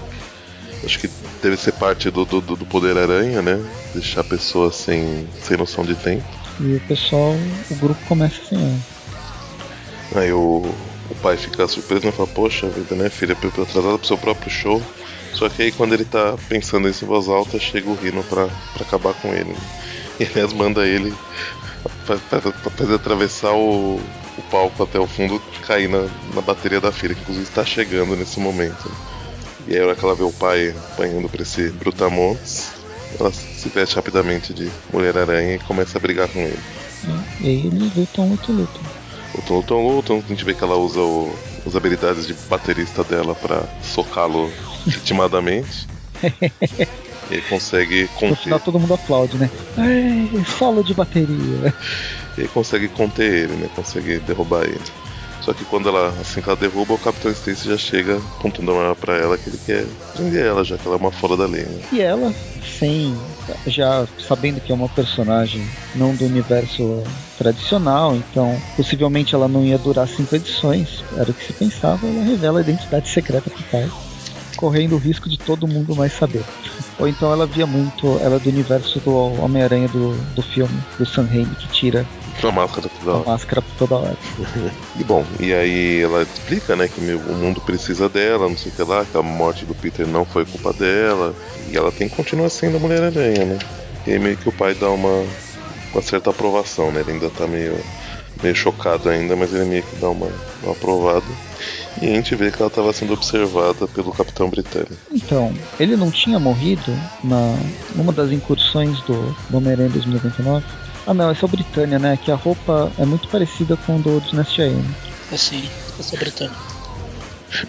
Acho que deve ser parte do, do, do poder aranha, né? Deixar a pessoa sem, sem noção de tempo. E o pessoal, o grupo começa sem ela. Aí o, o pai fica surpreso, né? Fala, poxa vida, né, filha, eu tô atrasado pro seu próprio show. Só que aí quando ele tá pensando isso em voz alta, chega o Rino pra, pra acabar com ele. Né? E aliás manda ele fazer atravessar o, o palco até o fundo, cair na, na bateria da filha, que inclusive está chegando nesse momento. E aí a hora que ela vê o pai apanhando pra esse Brutamontes, ela se veste rapidamente de Mulher-Aranha e começa a brigar com ele. né? E aí eles lutam, lutam, lutam. Lutam, lutam, lutam. A gente vê que ela usa o, as habilidades de baterista dela pra socá-lo ritmadamente. e aí consegue No conter. final todo mundo aplaude, né? Ai, solo de bateria. E aí consegue conter ele, né? Consegue derrubar ele. Só que quando ela, assim que ela derruba, o Capitão Stacy já chega apontando a arma pra ela que ele quer prender ela, já que ela é uma fora da lei, né? E ela, sem. Já sabendo que é uma personagem não do universo tradicional, então possivelmente ela não ia durar cinco edições, era o que se pensava, ela revela a identidade secreta pro pai, correndo o risco de todo mundo mais saber. Ou então ela via muito, ela é do universo do Homem-Aranha do, do filme, do Sam Raimi, que tira A máscara toda A hora. máscara por toda hora. E bom, e aí ela explica, né, que o mundo precisa dela, não sei o que lá, que a morte do Peter não foi culpa dela. E ela tem que continuar sendo a Mulher-Aranha, né? E aí meio que o pai dá uma, uma certa aprovação, né? Ele ainda tá meio, meio chocado ainda, mas ele meio que dá uma, uma aprovada. E a gente vê que ela estava sendo observada pelo Capitão Britânico. Então, ele não tinha morrido na numa das incursões do do Homem-Aranha 2099? Ah não, esse é o Britânia, né? Que a roupa é muito parecida com o do Dynasty AM. Assim, essa é Britânia.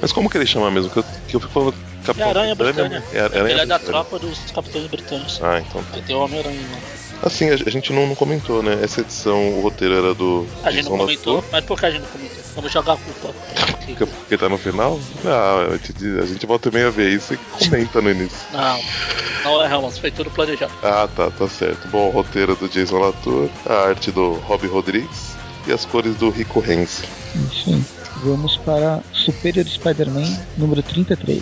Mas como que ele chama mesmo? Que eu, que eu fico falando É Capitão Aranha Britânia, Britânia. É, Aranha ele é da tropa dos capitães britânicos. Ah, então tá. Aí tem o Homem-Aranha lá. Assim, a, gente não, não comentou, né? Essa edição, o roteiro era do A gente Jason não comentou, Latour, mas por que a gente não comentou? Vamos jogar a culpa. porque, porque tá no final. Não, a gente, a gente volta meio a ver isso e comenta no início. Não, não é Ramos, foi tudo planejado. Ah, tá, tá certo. Bom, o roteiro do Jason Latour, a arte do Rob Rodrigues e as cores do Rico Renzi. Isso aí. Vamos para Superior Spider-Man número 33.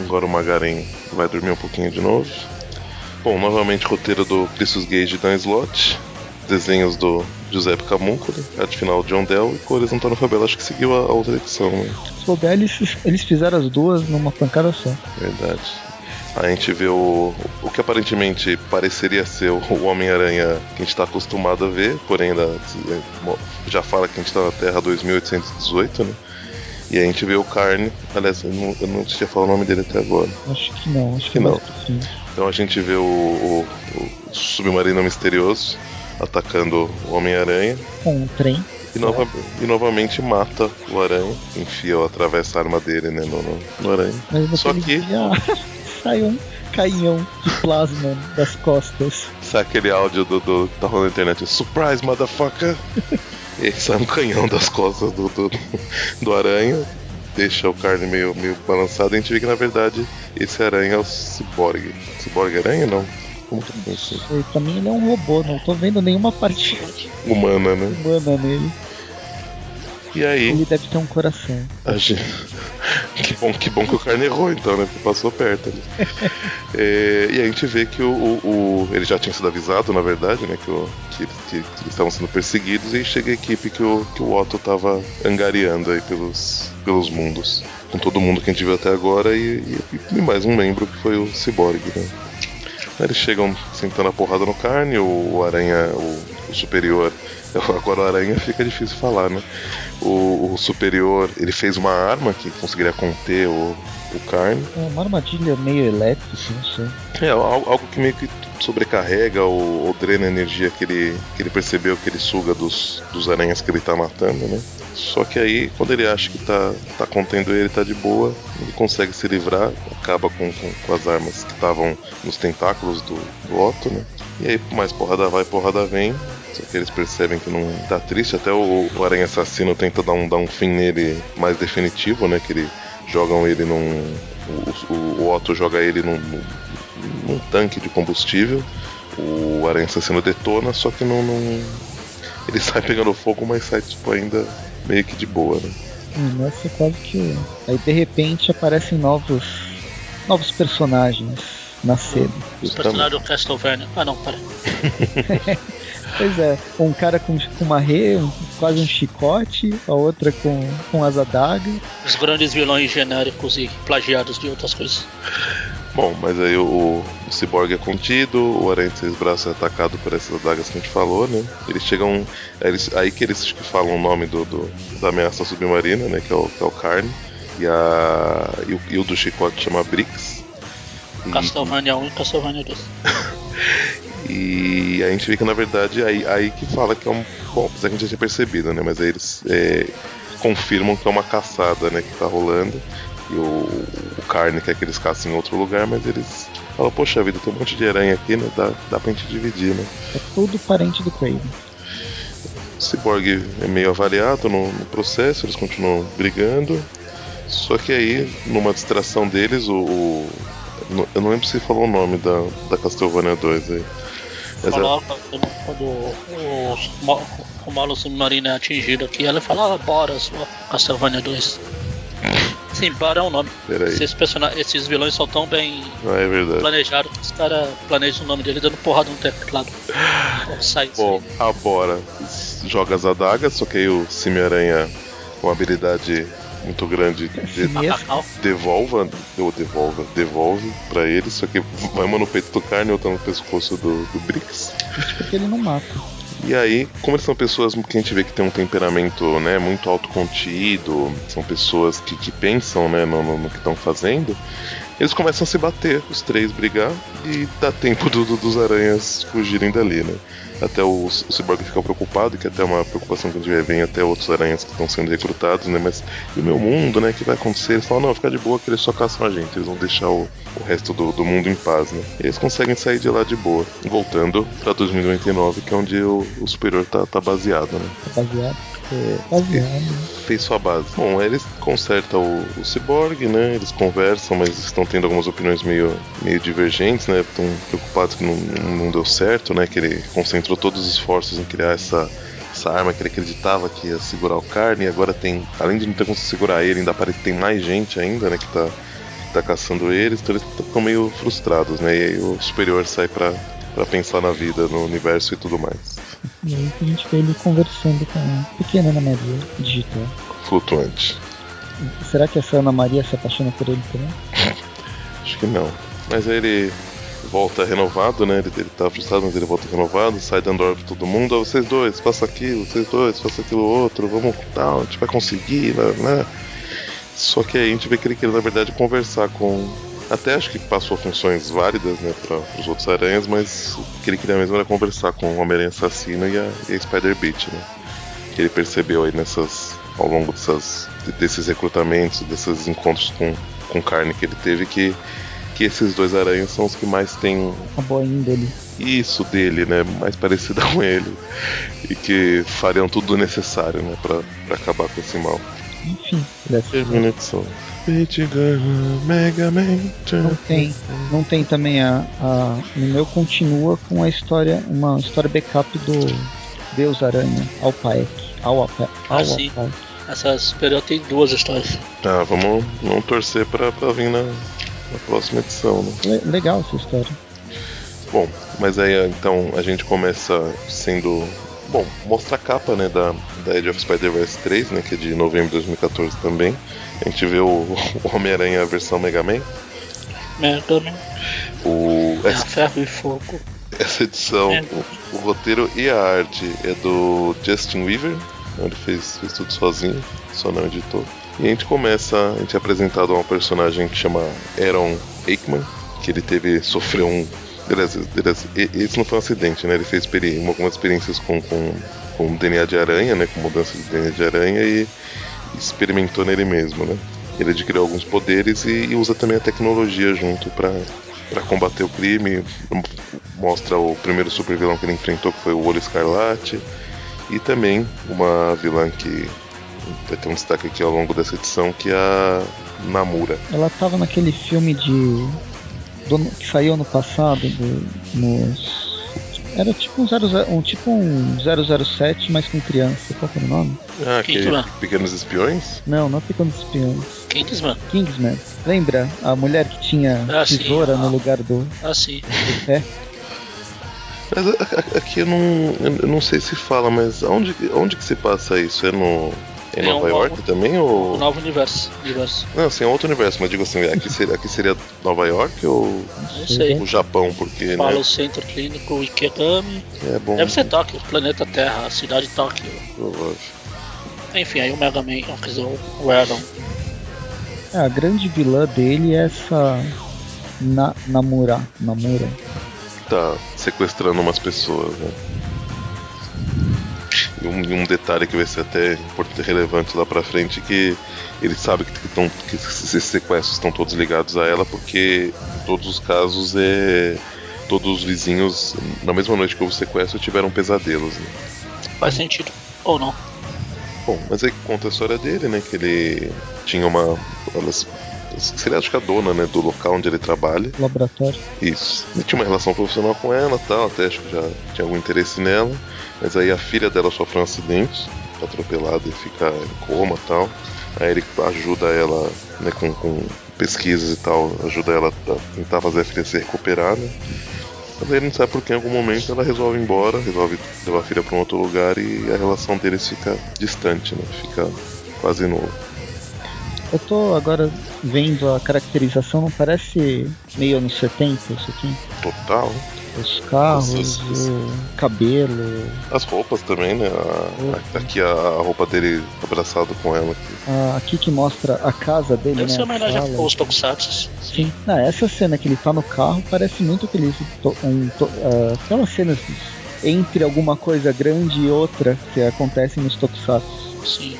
Agora o Magaren vai dormir um pouquinho de novo. Bom, novamente roteiro do Christus Gage e Dan Slott. Desenhos do Giuseppe Camuncoli, arte final de John Dell e cores Antônio Fabella. Acho que seguiu a, a outra edição, né? Se souber, eles, eles fizeram as duas numa pancada só. Verdade. A gente vê o, o que aparentemente pareceria ser o Homem-Aranha que a gente está acostumado a ver, porém ainda já fala que a gente está na Terra 2818, né? E a gente vê o Carne, aliás, eu não, eu não tinha falado o nome dele até agora. Acho que não, acho que, Que é não. Então a gente vê o, o- o submarino misterioso atacando o Homem-Aranha Com um trem. e, nova- e novamente mata o Aranha, enfia ou atravessa a arma dele né, no, no- no Aranha. Só que sai um canhão de plasma das costas. sai aquele áudio do, do que tá rolando na internet: Surprise, motherfucker! e sai um canhão das costas do, do, do Aranha, deixa o carne meio, meio balançado. E a gente vê que na verdade esse Aranha é o Cyborg. Cyborg Aranha? Não. Como que é pra mim ele é um robô, não tô vendo nenhuma parte Humana, né? humana nele. E aí. Ele deve ter um coração. Gente... que, bom, que bom que o carne errou, então, né? Porque passou perto ali. É, e a gente vê que o, o- o- Ele já tinha sido avisado, na verdade, né? Que, o- que, que- eles estavam sendo perseguidos. E chega a equipe que o, que o Otto tava angariando aí pelos, pelos mundos. Com todo mundo que a gente viu até agora e, e- e mais um membro que foi o Cyborg, né? Eles chegam sentando a porrada no carne, o, o aranha, o, o superior. Agora o aranha fica difícil falar, né? O, o superior, ele fez uma arma que conseguiria conter o, o carne. É uma armadilha meio elétrica, não sei. É al- algo que meio que sobrecarrega ou, ou drena a energia que ele, que ele percebeu que ele suga dos, dos aranhas que ele tá matando, né? Só que aí, quando ele acha que tá, tá contendo ele, tá de boa, ele consegue se livrar, acaba com, com, com as armas que estavam nos tentáculos do, do Otto, né? E aí, mais porrada vai, porrada vem. Só que eles percebem que não tá triste. Até o, o Aranha Assassino tenta dar um, dar um fim nele mais definitivo, né? Que ele jogam ele num. O, o, Otto joga ele num, num, num tanque de combustível. O Aranha Assassino detona, só que não, não. Ele sai pegando fogo, mas sai tipo ainda meio que de boa, né? Hum, Nessa é quase que. Aí de repente aparecem novos. novos personagens na cena. O personagem do Castlevania. Ah, não, pera. Pois é, um cara com, com uma rê, um, quase um chicote, a outra com, com as adagas. Os grandes vilões genéricos e plagiados de outras coisas. Bom, mas aí o, o Cyborg é contido, o Aranha de Seis Braços é atacado por essas adagas que a gente falou, né? Eles chegam. Aí, eles- aí que eles que falam o nome do, do- da ameaça submarina, né? Que é o, que é o Carne. E, a, e, o, e o do chicote chama Brix. Castlevania 1 e Castlevania 2. E a gente vê que na verdade aí, aí que fala que é um. Bom, apesar que a gente já tinha percebido, né? Mas aí eles é, confirmam que é uma caçada, né? Que tá rolando. E o, o Carne quer que eles caçem em outro lugar, mas eles falam, poxa vida, tem um monte de aranha aqui, né? Dá, dá pra gente dividir, né? É tudo parente do Craven. O Cyborg é meio avaliado no, no processo, eles continuam brigando. Só que aí, numa distração deles, o. o- eu não lembro se falou o nome da, da Castlevania 2 aí. Falou quando o, o, Malo Submarino é atingido aqui, ela fala, ah, bora, sua Castlevania 2. Sim, bora é um nome. Esses. Esses vilões são tão bem é planejados que os caras planejam o nome dele dando porrada no teclado. Sai Bom, aí. a Bora. joga as adagas, só que aí o Simi-Aranha, com habilidade muito grande, de, devolva, ou devolva, devolve pra ele, só que vai uma no peito do carne e outra no pescoço do, do Brix. Isso porque ele não mata. E aí, como eles são pessoas que a gente vê que tem um temperamento né, muito autocontido, são pessoas que, que pensam né, no, no, no que estão fazendo, eles começam a se bater, os três brigar, e dá tempo do, do, dos aranhas fugirem dali, né? Até o, o Cyborg fica preocupado, que até é uma preocupação que gente vem até outros aranhas que estão sendo recrutados, né? Mas e o meu mundo, né? O que vai acontecer? Eles falam, não, fica de boa que eles só caçam a gente, eles vão deixar o, o resto do, do mundo em paz, né? E eles conseguem sair de lá de boa. Voltando pra 2099, que é onde o, o Superior tá, tá baseado, né? Tá baseado. É, baseado. Fez sua base. Bom, eles consertam o, o Cyborg, né? Eles conversam, mas estão tendo algumas opiniões meio, meio divergentes, né? Estão preocupados que não, não deu certo, né? Que ele concentrou todos os esforços em criar essa, essa arma que ele acreditava que ia segurar o carne, e agora tem, além de não ter conseguido segurar ele, ainda parece que tem mais gente ainda, né? Que tá, que tá caçando eles, então eles estão meio frustrados, né? E aí o superior sai pra, pra pensar na vida, no universo e tudo mais. E aí a gente vê ele conversando com a pequena Ana Maria digital. Flutuante. Será que essa Ana Maria se apaixona por ele também? Acho que não. Mas aí ele volta renovado, né? Ele, ele tá frustrado, mas ele volta renovado, sai dando ordem pra todo mundo. Ó, vocês dois, faça aquilo, vocês dois, faça aquilo outro, vamos tal, a gente vai conseguir, né? né? Só que aí a gente vê que ele quer, na verdade, conversar com. Até acho que passou funções válidas, né, para os outros aranhas, mas o que ele queria mesmo era conversar com o Homem-Aranha Assassino e a, e a Spider-Beat, né? Que ele percebeu aí nessas. ao longo dessas, desses recrutamentos, desses encontros com, com carne que ele teve, que que esses dois aranhas são os que mais têm A boa índole. isso dele, né? Mais parecida com ele. E que fariam tudo o necessário, né? Pra, pra acabar com esse mal. Enfim, dessa Termina a edição. Mega Man. Não tem, não tem também a, a. No meu continua com a história, uma história backup do Deus Aranha, Alpaek. Alpaek. Ah, sim. Essa superior tem duas histórias. Ah, vamos, vamos torcer pra, pra vir na, na próxima edição, né? Le- legal essa história. Bom, mas aí então a gente começa sendo. Bom, mostra a capa né, da, da Age of Spider-Verse 3, né, que é de novembro de 2014 também. A gente vê o, o Homem-Aranha versão Mega Man. Mega Man. O, É essa, ferro e fogo. essa edição, É. o, o roteiro e a arte é do Justin Weaver. Ele fez, fez tudo sozinho, só não editou. E a gente começa, a gente é apresentado a um personagem que chama Aaron Aikman, que ele teve, sofreu um. Esse não foi um acidente, né? Ele fez experi- algumas experiências com, com, com DNA de aranha, né? Com mudança de DNA de aranha e experimentou nele mesmo, né? Ele adquiriu alguns poderes e, e usa também a tecnologia junto para para combater o crime. Mostra o primeiro super vilão que ele enfrentou, que foi o Olho Escarlate. E também uma vilã que vai ter um destaque aqui ao longo dessa edição, que é a Namura. Ela tava naquele filme de. do que saiu ano passado, do, nos. Era tipo um, 00, um, tipo um 007, mas com criança. Qual que era o nome? Ah, Quem que que é? Pequenos Espiões? Não, não Pequenos Espiões. Kingsman. Kingsman. Lembra? A mulher que tinha Ah, sim, tesoura ah. no lugar do, Ah, sim. pé? Mas aqui eu não, eu não sei se fala, mas onde, onde que se passa isso? É no. Em É Nova um York novo- também? O Ou... novo universo. universo. Não, assim, é outro universo, mas digo assim, aqui seria, aqui seria Nova York ou Não sei. o Japão? Porque, Fala né? o centro clínico Ikegami. É bom. Deve ser Tóquio, planeta Terra, a cidade Tóquio. provável. Enfim, aí o Mega Man, o Aaron. É, a grande vilã dele é essa. Na, Namura. Namura. Tá sequestrando umas pessoas, né? E um, um detalhe que vai ser até importante, relevante lá pra frente, que ele sabe que, que, tão, que esses sequestros estão todos ligados a ela, porque em todos os casos é. Todos os vizinhos, na mesma noite que houve o sequestro, tiveram pesadelos, né? Faz sentido. Ou não. Bom, mas aí conta a história dele, né? Que ele tinha uma. Elas, seria acho que a dona, né? Do local onde ele trabalha. Laboratório. Isso. Ele tinha uma relação profissional com ela tal, até acho que já tinha algum interesse nela. Mas aí a filha dela sofre um acidente, tá atropelada e fica em coma tal. Aí ele ajuda ela, né, com, com pesquisas e tal, ajuda ela a tentar fazer a filha se recuperar, né? Mas ele não sabe porque em algum momento ela resolve ir embora, resolve levar a filha para um outro lugar e a relação deles fica distante, né? Fica quase nula. Eu tô agora vendo a caracterização, não parece meio anos 70 isso aqui? Total. Os carros, Nossa, o cabelo. As roupas também, né? A, aqui a, a, roupa dele abraçado com ela aqui. Ah, aqui que mostra a casa dele, Deve né? ser homenagem sala, aos Tokusatsu. Sim. Não, essa cena que ele tá no carro parece muito aquele, um, uh, aquelas cenas entre alguma coisa grande e outra que acontecem nos Tokusatsu. Sim.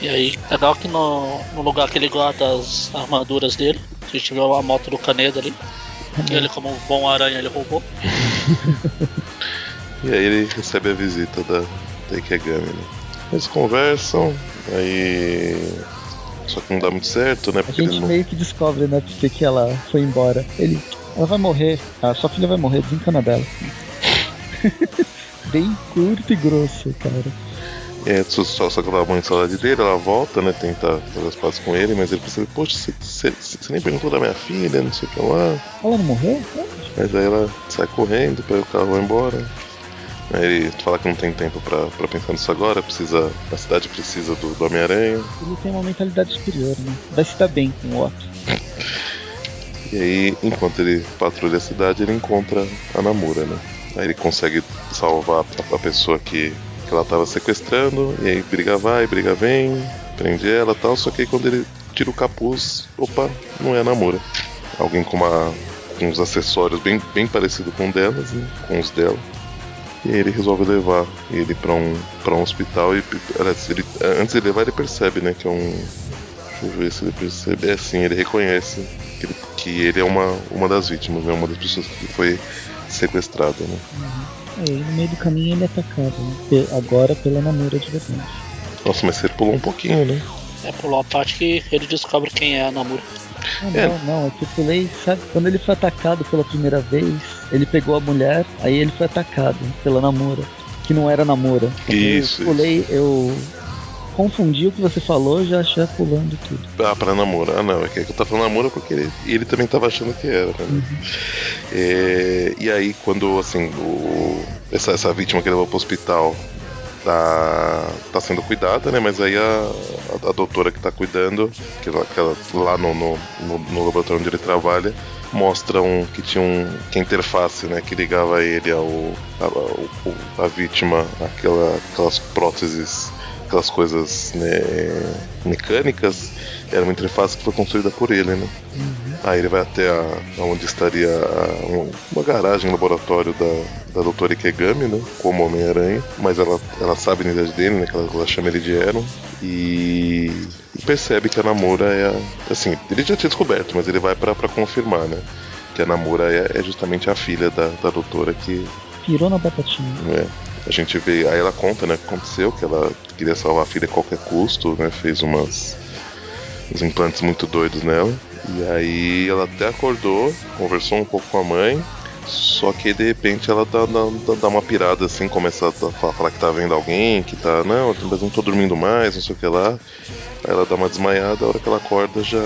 E aí, legal que no, no lugar que ele guarda as armaduras dele, a gente vê a moto do Caneda ali. Ele, como um bom aranha, ele roubou. e aí ele recebe a visita da, da Ikegami, né? Eles conversam, aí. Só que não dá muito certo, né? Porque a gente não... meio que descobre, né? Porque que ela foi embora. Ele. Ela vai morrer. A sua filha vai morrer, desencana dela. Bem curto e grosso, cara. É, só, só que ela mãe saudade dele, ela volta, né? Tenta fazer as pazes com ele, mas ele percebe, poxa, você nem perguntou da minha filha, não sei o que lá. Ela não morreu? Mas aí ela sai correndo, pega o carro e vai embora. Aí ele fala que não tem tempo pra, pra pensar nisso agora, precisa. A cidade precisa do, do Homem-Aranha. Ele tem uma mentalidade superior, né? Vai se dar bem com o Otto. e aí, enquanto ele patrulha a cidade, ele encontra a Namura, né? Aí ele consegue salvar a pessoa que, que ela tava sequestrando, e aí briga vai, briga vem, prende ela e tal, só que aí quando ele tira o capuz, opa, não é a Namura. Alguém com uma com uns acessórios bem, bem parecido com delas, né? Com os dela. E aí ele resolve levar ele para um, um hospital e ele, antes de levar ele percebe, né, que é um. Deixa eu ver se ele percebe. É assim, ele reconhece que ele, que ele é uma, uma das vítimas, né? Uma das pessoas que foi sequestrada, né? Uhum. É, e no meio do caminho ele é atacado, né? Agora pela Namura de verdade. Nossa, mas você pulou um pouquinho, né? É, pulou a parte que ele descobre quem é a Namura. Ah, não, é. não, é que eu pulei, sabe? Quando ele foi atacado pela primeira vez, ele pegou a mulher, aí ele foi atacado pela Namura, que não era Namura. Isso, eu pulei, isso. eu confundi o que você falou já achei pulando tudo. Ah, pra Namura. Ah, não, é que eu tava falando Namura porque ele, ele também tava achando que era, né? Uhum. É, e aí, quando, assim, o, essa, essa vítima que levou pro hospital tá, tá sendo cuidada, né? Mas aí a, a, a doutora que tá cuidando, que, ela, que ela, lá no, no, no, laboratório onde ele trabalha, mostra um, que tinha um. que interface, né? Que ligava ele ao. a, a, a vítima, aquela, aquelas próteses aquelas coisas né, mecânicas, era uma interface que foi construída por ele, né? Uhum. Aí ele vai até a, onde estaria a, uma, uma, garagem, laboratório da, da doutora Ikegami, né? Como Homem-Aranha, mas ela, ela sabe a identidade dele, né? Que ela, ela chama ele de Aaron. E, percebe que a Namura é a, Assim, ele já tinha descoberto, mas ele vai para confirmar, né? Que a Namura é, é justamente a filha da, da doutora que. Pirou na batatinha. É. A gente vê, aí ela conta, né, o que aconteceu, que ela queria salvar a filha a qualquer custo, né, fez umas uns implantes muito doidos nela. E aí ela até acordou, conversou um pouco com a mãe, só que de repente ela dá, dá, dá uma pirada assim, começa a falar que tá vendo alguém, que tá, não, mas não tô dormindo mais, não sei o que lá. Aí ela dá uma desmaiada, a hora que ela acorda já,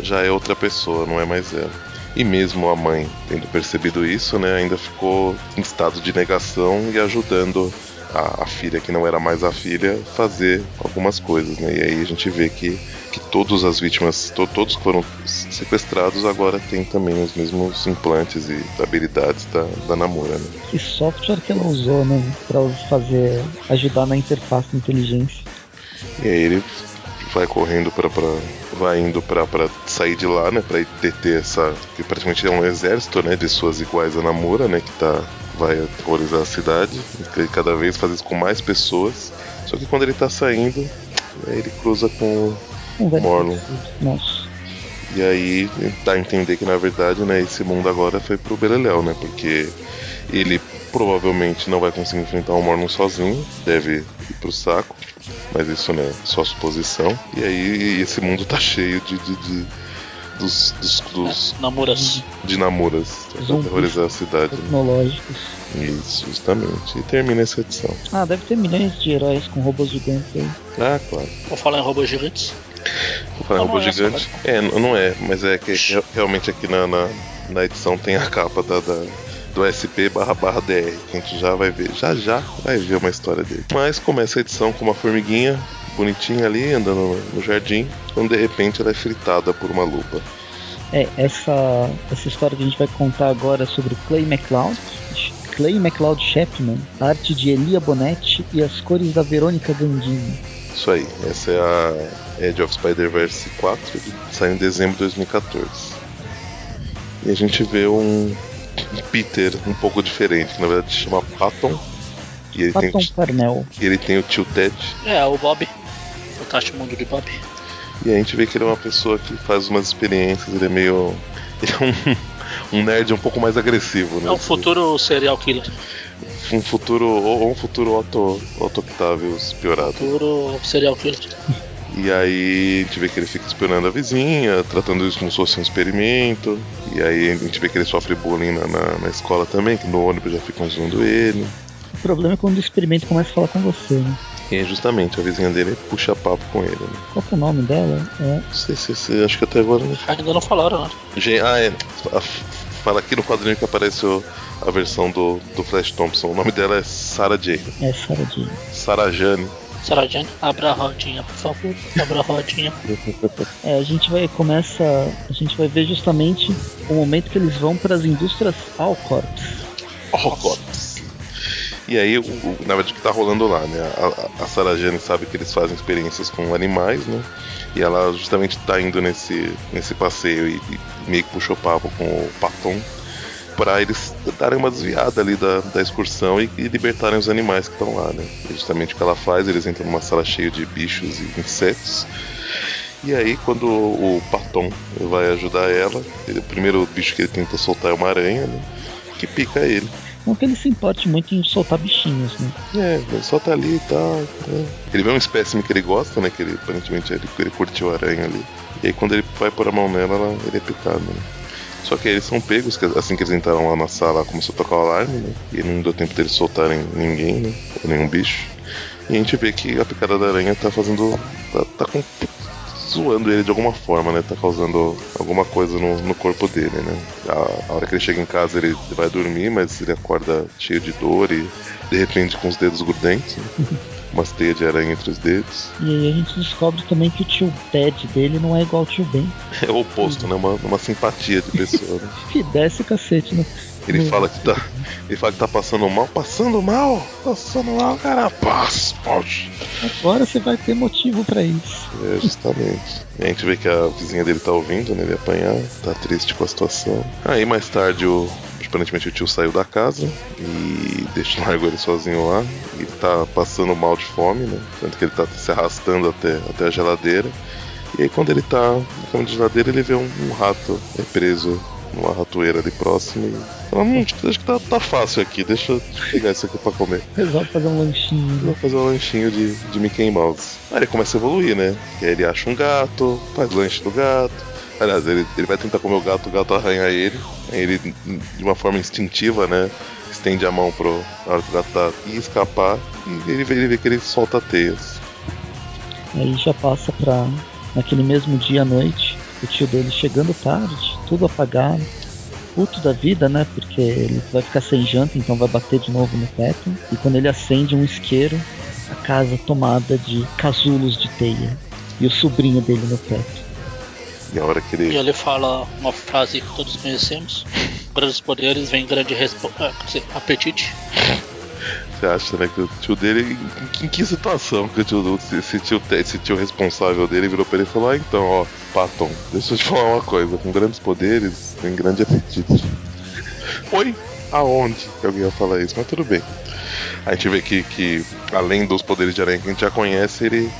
já é outra pessoa, não é mais ela. E mesmo a mãe tendo percebido isso, né, ainda ficou em estado de negação e ajudando a, a, filha que não era mais a filha fazer algumas coisas, né? E aí a gente vê que, que todas as vítimas, to, todos que foram sequestrados agora têm também os mesmos implantes e habilidades da, da Namura, né? Que software que ela usou, né? Pra fazer, ajudar na interface inteligência. E aí ele vai correndo para vai indo para sair de lá, né, para deter essa que praticamente é um exército, né, de suas iguais a Namura, né, que tá vai aterrorizar a cidade, e cada vez faz isso com mais pessoas. Só que quando ele tá saindo, ele cruza com o Morlon. Nossa. E aí dá a entender que na verdade, né, esse mundo agora foi pro Beleléu, né? Porque ele provavelmente não vai conseguir enfrentar o Morlon sozinho, deve ir pro saco mas isso né, só suposição. E aí esse mundo tá cheio de, de, de dos, dos, dos é, namuras. de namuras pra aterrorizar a cidade. Tecnológicos. Né? Isso, justamente. E termina essa edição. Ah, deve ter milhões de heróis com robôs gigantes aí. Ah, claro. Vou falar em robôs gigantes. Vou falar em robô é gigante. Essa, é, não é, mas é que realmente aqui na, na, na, edição tem a capa da, da do SP barra barra DR, que a gente já vai ver, já já vai ver uma história dele. Mas começa a edição com uma formiguinha bonitinha ali, andando no, jardim, quando de repente ela é fritada por uma lupa. É, essa, essa história que a gente vai contar agora é sobre Clay McLeod, Clay McLeod Chapman, arte de Elia Bonetti e as cores da Verônica Gandini. Isso aí, essa é a Edge of Spider-Verse 4, saiu em dezembro de 2014. E a gente vê um, um Peter um pouco diferente, que na verdade se chama Patton. E ele Patton tem, Parnell. e ele tem o tio Ted. É, o Bob. Fantástico Mundo de Bob. E a gente vê que ele é uma pessoa que faz umas experiências, ele é meio. Ele é um, um nerd um pouco mais agressivo, né? É um futuro serial killer. Um futuro. Ou um futuro Otto, Otto Octavius piorado. Futuro serial killer. E aí a gente vê que ele fica espionando a vizinha, tratando isso como se fosse um experimento. E aí a gente vê que ele sofre bullying na, na, na escola também, que no ônibus já ficam zoando ele. O problema é quando o experimento começa a falar com você, né? E justamente, a vizinha dele puxa papo com ele, né? Qual que é o nome dela? É. Não sei se, se acho que até agora não. Ainda não falaram, né? Ah, é. Fala aqui no quadrinho que apareceu a versão do, do Flash Thompson. O nome dela é Sarah Jane. É Sarah Jane. Sarah Jane. Sarah Jane, abra a rodinha, por favor. Abra a rodinha. É, a gente vai começa, a gente vai ver justamente o momento que eles vão para as indústrias Alcorps. Horcops. E aí, o, o- na verdade, o que tá rolando lá, né? A, a- a Sarah Jane sabe que eles fazem experiências com animais, né? E ela justamente tá indo nesse, nesse passeio e, e meio que puxou papo com o Paton para eles darem uma desviada ali da, da excursão e, e libertarem os animais que estão lá, né? E justamente o que ela faz, eles entram numa sala cheia de bichos e insetos. E aí, quando o, Paton vai ajudar ela, ele- o primeiro bicho que ele tenta soltar é uma aranha, né? Que pica ele. Não que ele se importe muito em soltar bichinhos, né? É, ele só tá ali e tal. né? Ele vê um espécime que ele gosta, né? Que ele aparentemente ele, ele curtiu a aranha ali. E aí quando ele vai pôr a mão nela, ela- ele é picado. Né? Só que eles são pegos, assim que eles entraram lá na sala, começou a tocar o alarme, né? E não deu tempo deles soltarem ninguém, né? Ou nenhum bicho. E a gente vê que a picada da aranha tá fazendo. tá, tá com- zoando ele de alguma forma, né? Tá causando alguma coisa no, no corpo dele, né? A, a hora que ele chega em casa ele vai dormir, mas ele acorda cheio de dor e de repente com os dedos grudentos, né? Umas teias de aranha entre os dedos. E aí a gente descobre também que o tio Ted dele não é igual ao tio Ben. É o oposto, né? Uma, uma simpatia de pessoa, né? Que desce o cacete, né? Ele fala que tá. Ele fala que tá passando mal. Passando mal? Passando mal, cara. Paz, pode. Agora você vai ter motivo pra isso. É, justamente. E a gente vê que a vizinha dele tá ouvindo, né? Ele apanhar, tá triste com a situação. Aí mais tarde, o, aparentemente o tio saiu da casa e deixa largou ele sozinho lá. E ele tá passando mal de fome, né? Tanto que ele tá se arrastando até, até a geladeira. E aí quando ele tá na cama de geladeira, ele vê um, um rato é, preso numa ratoeira ali próximo e fala, hum, acho que- tá, tá fácil aqui, deixa eu pegar isso aqui pra comer. Resolve fazer um lanchinho. Vou fazer um lanchinho de, de Mickey Mouse. Aí ele começa a evoluir, né? Que aí ele acha um gato, faz lanche do gato. Aliás, ele, ele vai tentar comer o gato, o gato arranha ele. Ele, de uma forma instintiva, né? Estende a mão pro. Na hora que o gato tá ia escapar. E ele vê, ele vê que ele solta teias. Aí já passa pra naquele mesmo dia à noite, o tio dele chegando tarde, tudo apagado, puto da vida, né? Porque ele vai ficar sem janta, então vai bater de novo no teto. E quando ele acende um isqueiro, a casa tomada de casulos de teia. E o sobrinho dele no teto. E a hora que ele. E ele fala uma frase que todos conhecemos: Grandes poderes vem grande respo- ah, quer dizer, apetite. Você acha, né, que o tio dele. Em, em que situação que o tio, esse, tio, esse tio responsável dele virou pra ele e falou: Ah, então, ó, Paton, deixa eu te falar uma coisa. Com grandes poderes vem grande apetite. Oi? Aonde que alguém ia falar isso? Mas tudo bem. A gente vê que, que além dos poderes de aranha que a gente já conhece, ele,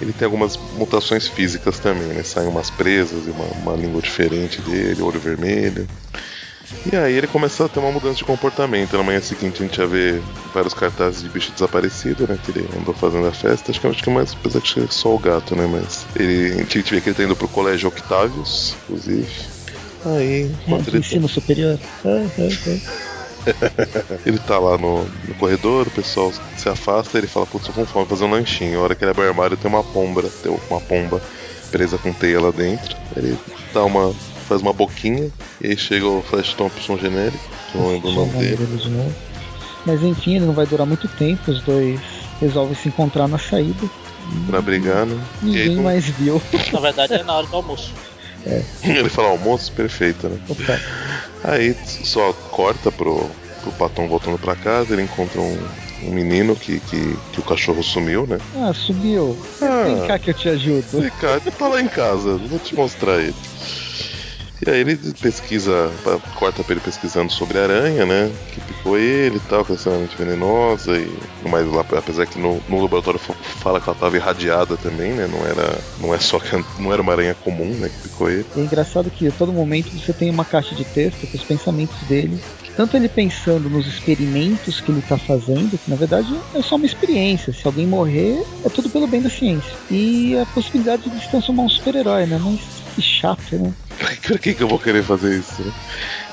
ele tem algumas mutações físicas também, né? Saem umas presas e uma, uma língua diferente dele, olho vermelho. E aí ele começa a ter uma mudança de comportamento. Na manhã seguinte a gente já vê vários cartazes de bicho desaparecido, né? Que ele andou fazendo a festa. Acho que, acho que é mais, apesar que é só o gato, né? Mas ele, a gente vê que ele tá indo pro colégio Octavius, inclusive. Aí, É, ensino superior. Ah, ah, ah. ele tá lá no, no corredor, o pessoal se afasta, ele fala, putz, tô com fome, vou fazer um lanchinho. A hora que ele abre o armário tem uma pomba, tem uma pomba presa com teia lá dentro. Ele dá uma. faz uma boquinha, e aí chega o Flash Thompson genérico. não lembro o nome dele. Mas enfim, ele não vai durar muito tempo. Os dois resolvem se encontrar na saída. Pra brigar, né? E aí, Ninguém não- mais viu. Na verdade é na hora do almoço. Ele fala almoço, perfeito, né? Opa, Aí só corta pro, pro Patão voltando pra casa, ele encontra um, um menino que, que, que o cachorro sumiu, né? ah, subiu. Ah. Vem cá que eu te ajudo. Vem cá, tá lá em casa, vou te mostrar ele. E aí ele pesquisa, corta pra ele pesquisando sobre a aranha, né? Que picou ele e tal, que é extremamente venenosa. E, mas lá, apesar que no, no laboratório fa- fala que ela tava irradiada também, né? Não era, não é só que não era uma aranha comum, né? Que picou ele. É engraçado que a todo momento você tem uma caixa de texto com os pensamentos dele. Tanto ele pensando nos experimentos que ele está fazendo, que na verdade é só uma experiência. Se alguém morrer, é tudo pelo bem da ciência. E a possibilidade de se transformar um super-herói, né? Mas que chato, né? Pra que, que eu vou querer fazer isso, né?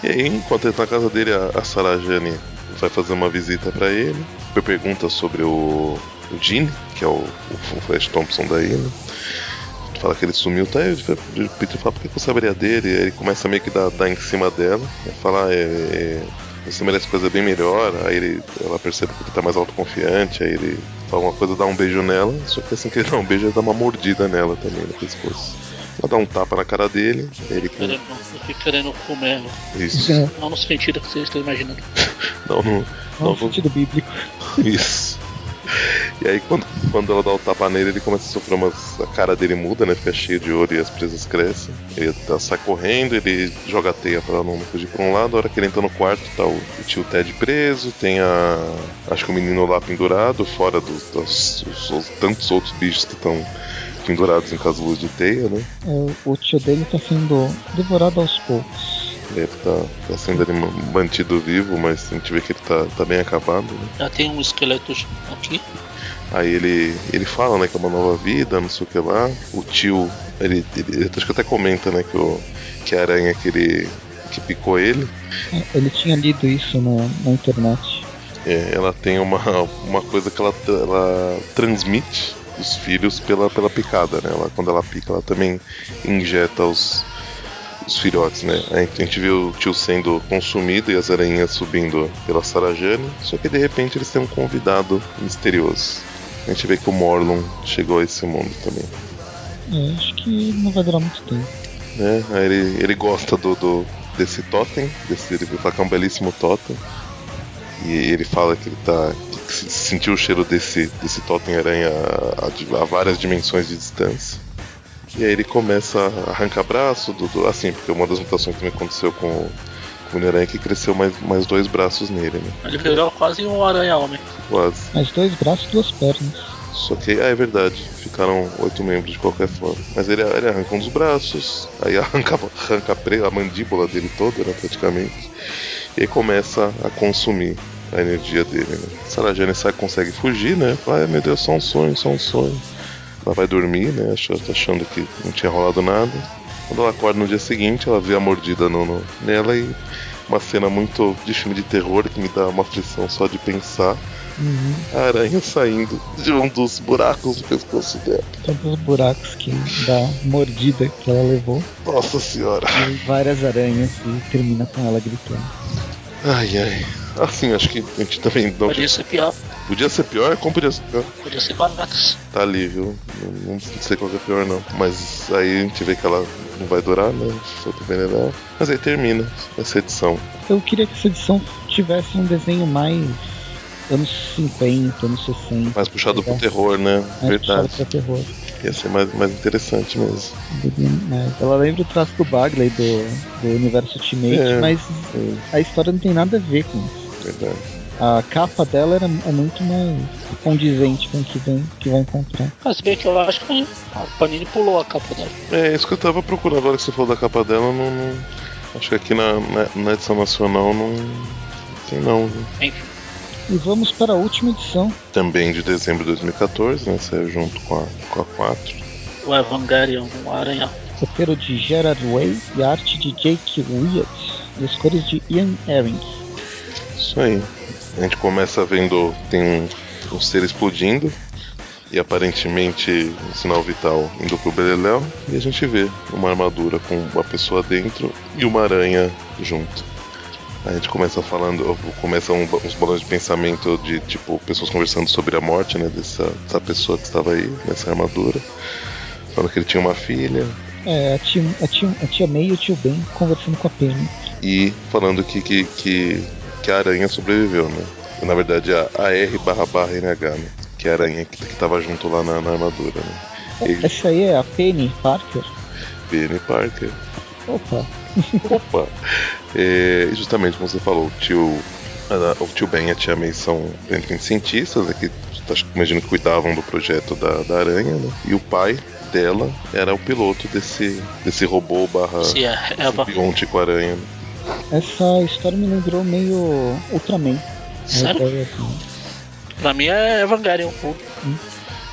E aí, enquanto ele tá na casa dele, a, a Sarah Jane vai fazer uma visita pra ele. Pergunta sobre o, Gene, que é o, o Flash Thompson daí, né? Fala que ele sumiu, tá? O Peter fala, por que eu saberia dele? Aí ele começa meio que dar, dar em cima dela. Aí fala, ah, é, é, você merece coisa bem melhor. Aí ele, ela percebe que ele tá mais autoconfiante. Aí ele fala uma coisa, dá um beijo nela. Só que assim que ele dá um beijo, ele dá uma mordida nela também no pescoço. Ela dá um tapa na cara dele. Ele com Querendo, querendo comer ela. isso. É, Não no sentido que vocês estão imaginando. Não, não, não não, no sentido bíblico. Isso. E aí quando, quando ela dá o tapa nele, ele começa a sofrer umas. A cara dele muda, né? Fica cheio de ouro e as presas crescem. Ele tá- sai correndo, ele joga a teia pra ela não fugir pra um lado. A hora que ele entra no quarto, tá o, o tio Ted preso, tem a. Acho que o menino lá pendurado, fora dos, das- os- os tantos outros bichos que estão pendurados em casulos de teia, né? É, o- tio dele tá sendo devorado aos poucos. Ele tá, tá sendo ali mantido vivo, mas a gente vê que ele tá, tá bem acabado, né? Já tem um esqueleto aqui. Aí ele, ele fala, né, que é uma nova vida, não sei o que lá. O tio, ele, ele acho que até comenta, né, que, o, que a aranha que ele que picou ele, É, ele tinha lido isso na, na internet. é, ela tem uma, uma coisa que ela, ela transmite os filhos pela, pela picada, né? Ela, quando ela pica, ela também injeta os, os filhotes, né? A gente, vê o tio sendo consumido e as aranhas subindo pela Sarajane, só que de repente eles têm um convidado misterioso. A gente vê que o Morlun chegou a esse mundo também. É, acho que não vai durar muito tempo. Aí ele, ele gosta do, do- desse totem, desse, ele fala que é um belíssimo totem. E ele fala que ele tá. Sentiu o cheiro desse, desse totem aranha a, a várias dimensões de distância. E aí ele começa a arrancar braço, do, do- assim, porque uma das mutações que também aconteceu com, o- com o Homem-Aranha é que cresceu mais, mais dois braços nele, né? Ele virou quase um aranha-homem. Quase. Mas dois braços, duas pernas. Só que, ah, é verdade, ficaram oito membros de qualquer forma. Mas ele, ele arranca um dos braços, aí arranca, arranca a, pre- a mandíbula dele toda, né, praticamente. E aí começa a consumir a energia dele, né. Sarah Jane sai, consegue fugir, né, fala, ai meu Deus, só um sonho, só um sonho. Ela vai dormir, né, ach- achando que não tinha rolado nada. Quando ela acorda no dia seguinte, ela vê a mordida no, no- nela e uma cena muito de filme de terror que me dá uma aflição só de pensar. Uhum. A aranha saindo de um dos buracos do pescoço dela. Tantos buracos que da mordida que ela levou. Nossa senhora. E várias aranhas e termina com ela gritando. Ai, ai. Assim, acho que a gente também não Podia ser pior. Podia ser pior? Como podia ser pior? Podia ser baratas. Tá ali, viu? Não, não sei qual que é pior, não. Mas aí a gente vê que ela não vai durar, né? Foi pro veneno. Mas aí termina essa edição. Eu queria que essa edição tivesse um desenho mais anos 50, anos 60. Mais puxado pro terror, né? mais puxado Verdade. pra terror. Ia ser mais, mais interessante mesmo. Mas ela lembra o traço do Bagley do, do universo Ultimate, É, mas a história não tem nada a ver com isso. Verdade. A capa dela era, é muito mais condizente com o que, vem, que vai encontrar. Ah, se bem que eu acho que a Panini pulou a capa dela. É, isso que eu tava procurando agora que você falou da capa dela, não. não- acho que aqui na, na, na edição nacional não. não tem não, viu? Enfim. E vamos para a última edição. Também de dezembro de 2014, né? Saiu junto com a, com a 4. O Evangelion, o Aranha. Roteiro de Gerard Way e arte de Jake Wyatt. E as cores de Ian Ehring. Isso aí. A gente começa vendo. Tem um, um ser explodindo. E aparentemente um sinal vital indo pro Beleléu. E a gente vê uma armadura com uma pessoa dentro e uma aranha junto. A gente começa falando, começa um, uns balões de pensamento de tipo pessoas conversando sobre a morte, né? Dessa, dessa pessoa que estava aí nessa armadura. Falando que ele tinha uma filha. É, a tia, a tia, a tia May e o tio Ben conversando com a Penny. E falando que, que, que, que a aranha sobreviveu, né? Na verdade, a, a R barra barra NH, né? Que é a aranha que, que tava junto lá na, na armadura, né? E... Essa aí é a Penny Parker? Penny Parker. Opa! Opa! É, justamente como você falou, o tio, o tio Ben e a tia May são cientistas né, que imagino que cuidavam do projeto da, da aranha, né? E o pai dela era o piloto desse, desse robô barra Sim, é, simbionte com aranha. Né? Essa história me lembrou meio Ultraman. Sério? Pra mim é Evangelion puro. Hum.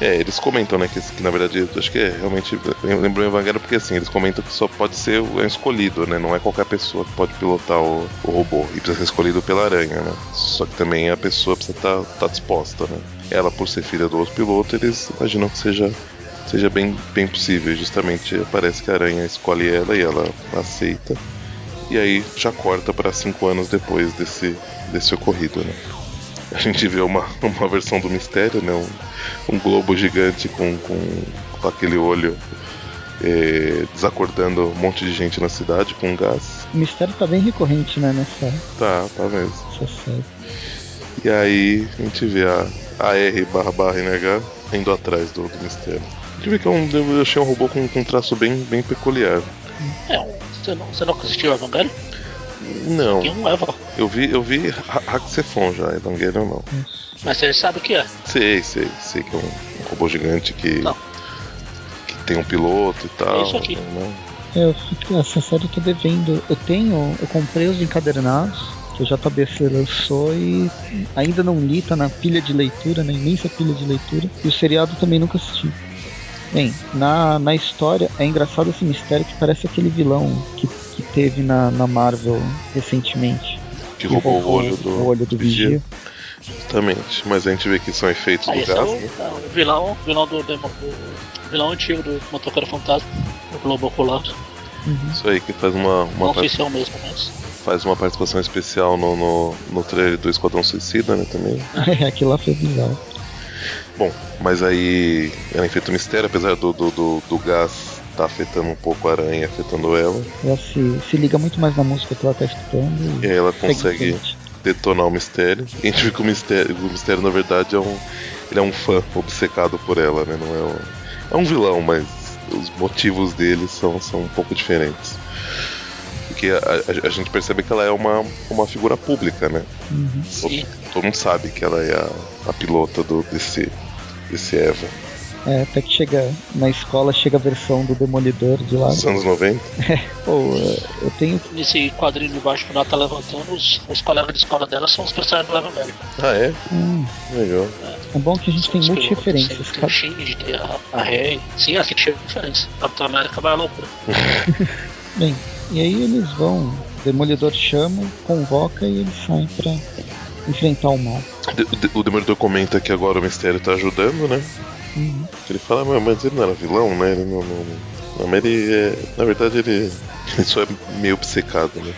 É, eles comentam, né, que, que, na verdade, acho que é realmente. Lembrou Evangelho porque assim, eles comentam que só pode ser o escolhido, né? Não é qualquer pessoa que pode pilotar o, o robô. E precisa ser escolhido pela aranha, né? Só que também a pessoa precisa estar tá, tá disposta, né? Ela, por ser filha do outro piloto, eles imaginam que seja seja bem, bem possível. Justamente parece que a aranha escolhe ela e ela aceita. E aí já corta para cinco anos depois desse, desse ocorrido, né? A gente vê uma, uma versão do mistério, né? Um, um globo gigante com, com, com aquele olho é, desacordando um monte de gente na cidade com gás. O mistério tá bem recorrente, né, nessa. Tá, tá mesmo. Essa série. E aí a gente vê a, a R barra barra NH indo atrás do, do mistério. Vê que é um, eu achei um robô com, com um traço bem, bem peculiar. É, você não, você não assistiu Evangelho? Não. Tem um Eva. Eu vi, eu vi Haxefon já, Evangelho não. Mas você sabe o que é? Sei, sei, sei que é um, um robô gigante que. Não. que tem um piloto e tal. É isso aqui. Né? É, eu fico, essa série eu tô devendo. Eu tenho, eu comprei os encadernados que o JBC lançou e ainda não li, tá na pilha de leitura, na imensa pilha de leitura. E o seriado também nunca assisti. Bem, na, na história é engraçado esse mistério que parece aquele vilão que, que teve na, na Marvel recentemente. Que, que roubou, roubou, o olho do, o olho do Vigia. Vigia. Justamente, mas a gente vê que são efeitos ah, do gás, é o, né? É o vilão, vilão do, do, do vilão antigo do Motoqueiro Fantasma, o Globo Ocular. Uhum. Isso aí que faz uma. uma Não oficial mesmo, mas. Faz uma participação especial no, no, no trailer do Esquadrão Suicida, né? Também. É, aquilo lá foi bizarro. Bom, mas aí ela enfrenta o mistério, apesar do, do, do, do gás tá afetando um pouco a aranha, afetando ela. Ela se, se liga muito mais na música que ela tá escutando. E, e aí ela consegue detonar o mistério. E a gente vê que o mistério, o mistério na verdade, é um, ele é um fã obcecado por ela, né? Não é um, é um vilão, mas os motivos dele são, são um pouco diferentes. Porque a, a, a, gente percebe que ela é uma, uma figura pública, né? Uhum. Todo, todo, mundo sabe que ela é a, a pilota do, desse, desse Eva. É, até que chega na escola, chega a versão do Demolidor de lá. Dos anos 90? É, pô, eu tenho. Nesse quadrinho de baixo, quando ela tá levantando, os, os colegas de escola dela são os personagens do Evangelho. Ah, é? Hum. Legal. É. é bom que a gente tem multi-referências. Tem o Shinji, tem a, a Rei. Sim, cheio de diferença. Capitão América vai à loucura. Bem, e aí eles vão, o Demolidor chama, convoca e eles saem pra enfrentar o mal. O Demolidor comenta que agora o Mistério tá ajudando, né? Uhum. Ele fala, mas ele não era vilão, né? Ele não. não, não mas ele é. Na verdade ele, ele só é meio obcecado, né?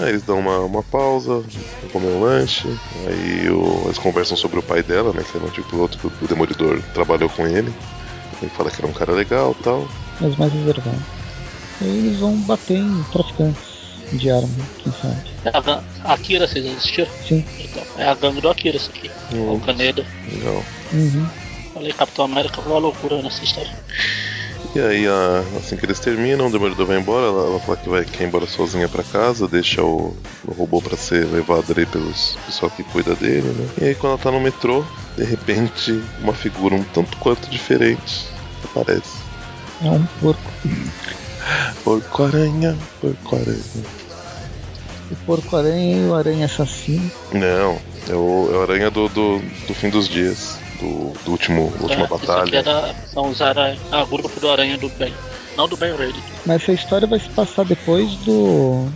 Aí eles dão uma, uma pausa, vão comer um lanche, aí o, eles conversam sobre o pai dela, né? Que era um tipo piloto que o Demolidor trabalhou com ele. Ele fala que era um cara legal tal. Mas mais reservado. E aí eles vão bater em traficantes de arma, quem sabe. É a, Akira, vocês assistiram? Sim. Então, é a gangue do Akira isso aqui. Hum, o Caneda. Legal. Uhum. Falei, Capitão América foi uma loucura nessa história. E aí, assim que eles terminam, o Demolidor vai embora, ela, ela fala que vai quer ir embora sozinha para casa, deixa o, o robô para ser levado ali pelos pessoal que cuida dele, né? E aí, quando ela tá no metrô, de repente, uma figura um tanto quanto diferente aparece. É um porco. Porco-aranha, porco-aranha. O porco-aranha e o aranha assassino. Não, é o, é o aranha do, do, do fim dos dias do, do último, é, última batalha. Aqui é são os aranha, ah, grupo do Aranha do Bem. Não do Ben Reilly. Mas essa história vai se passar depois do.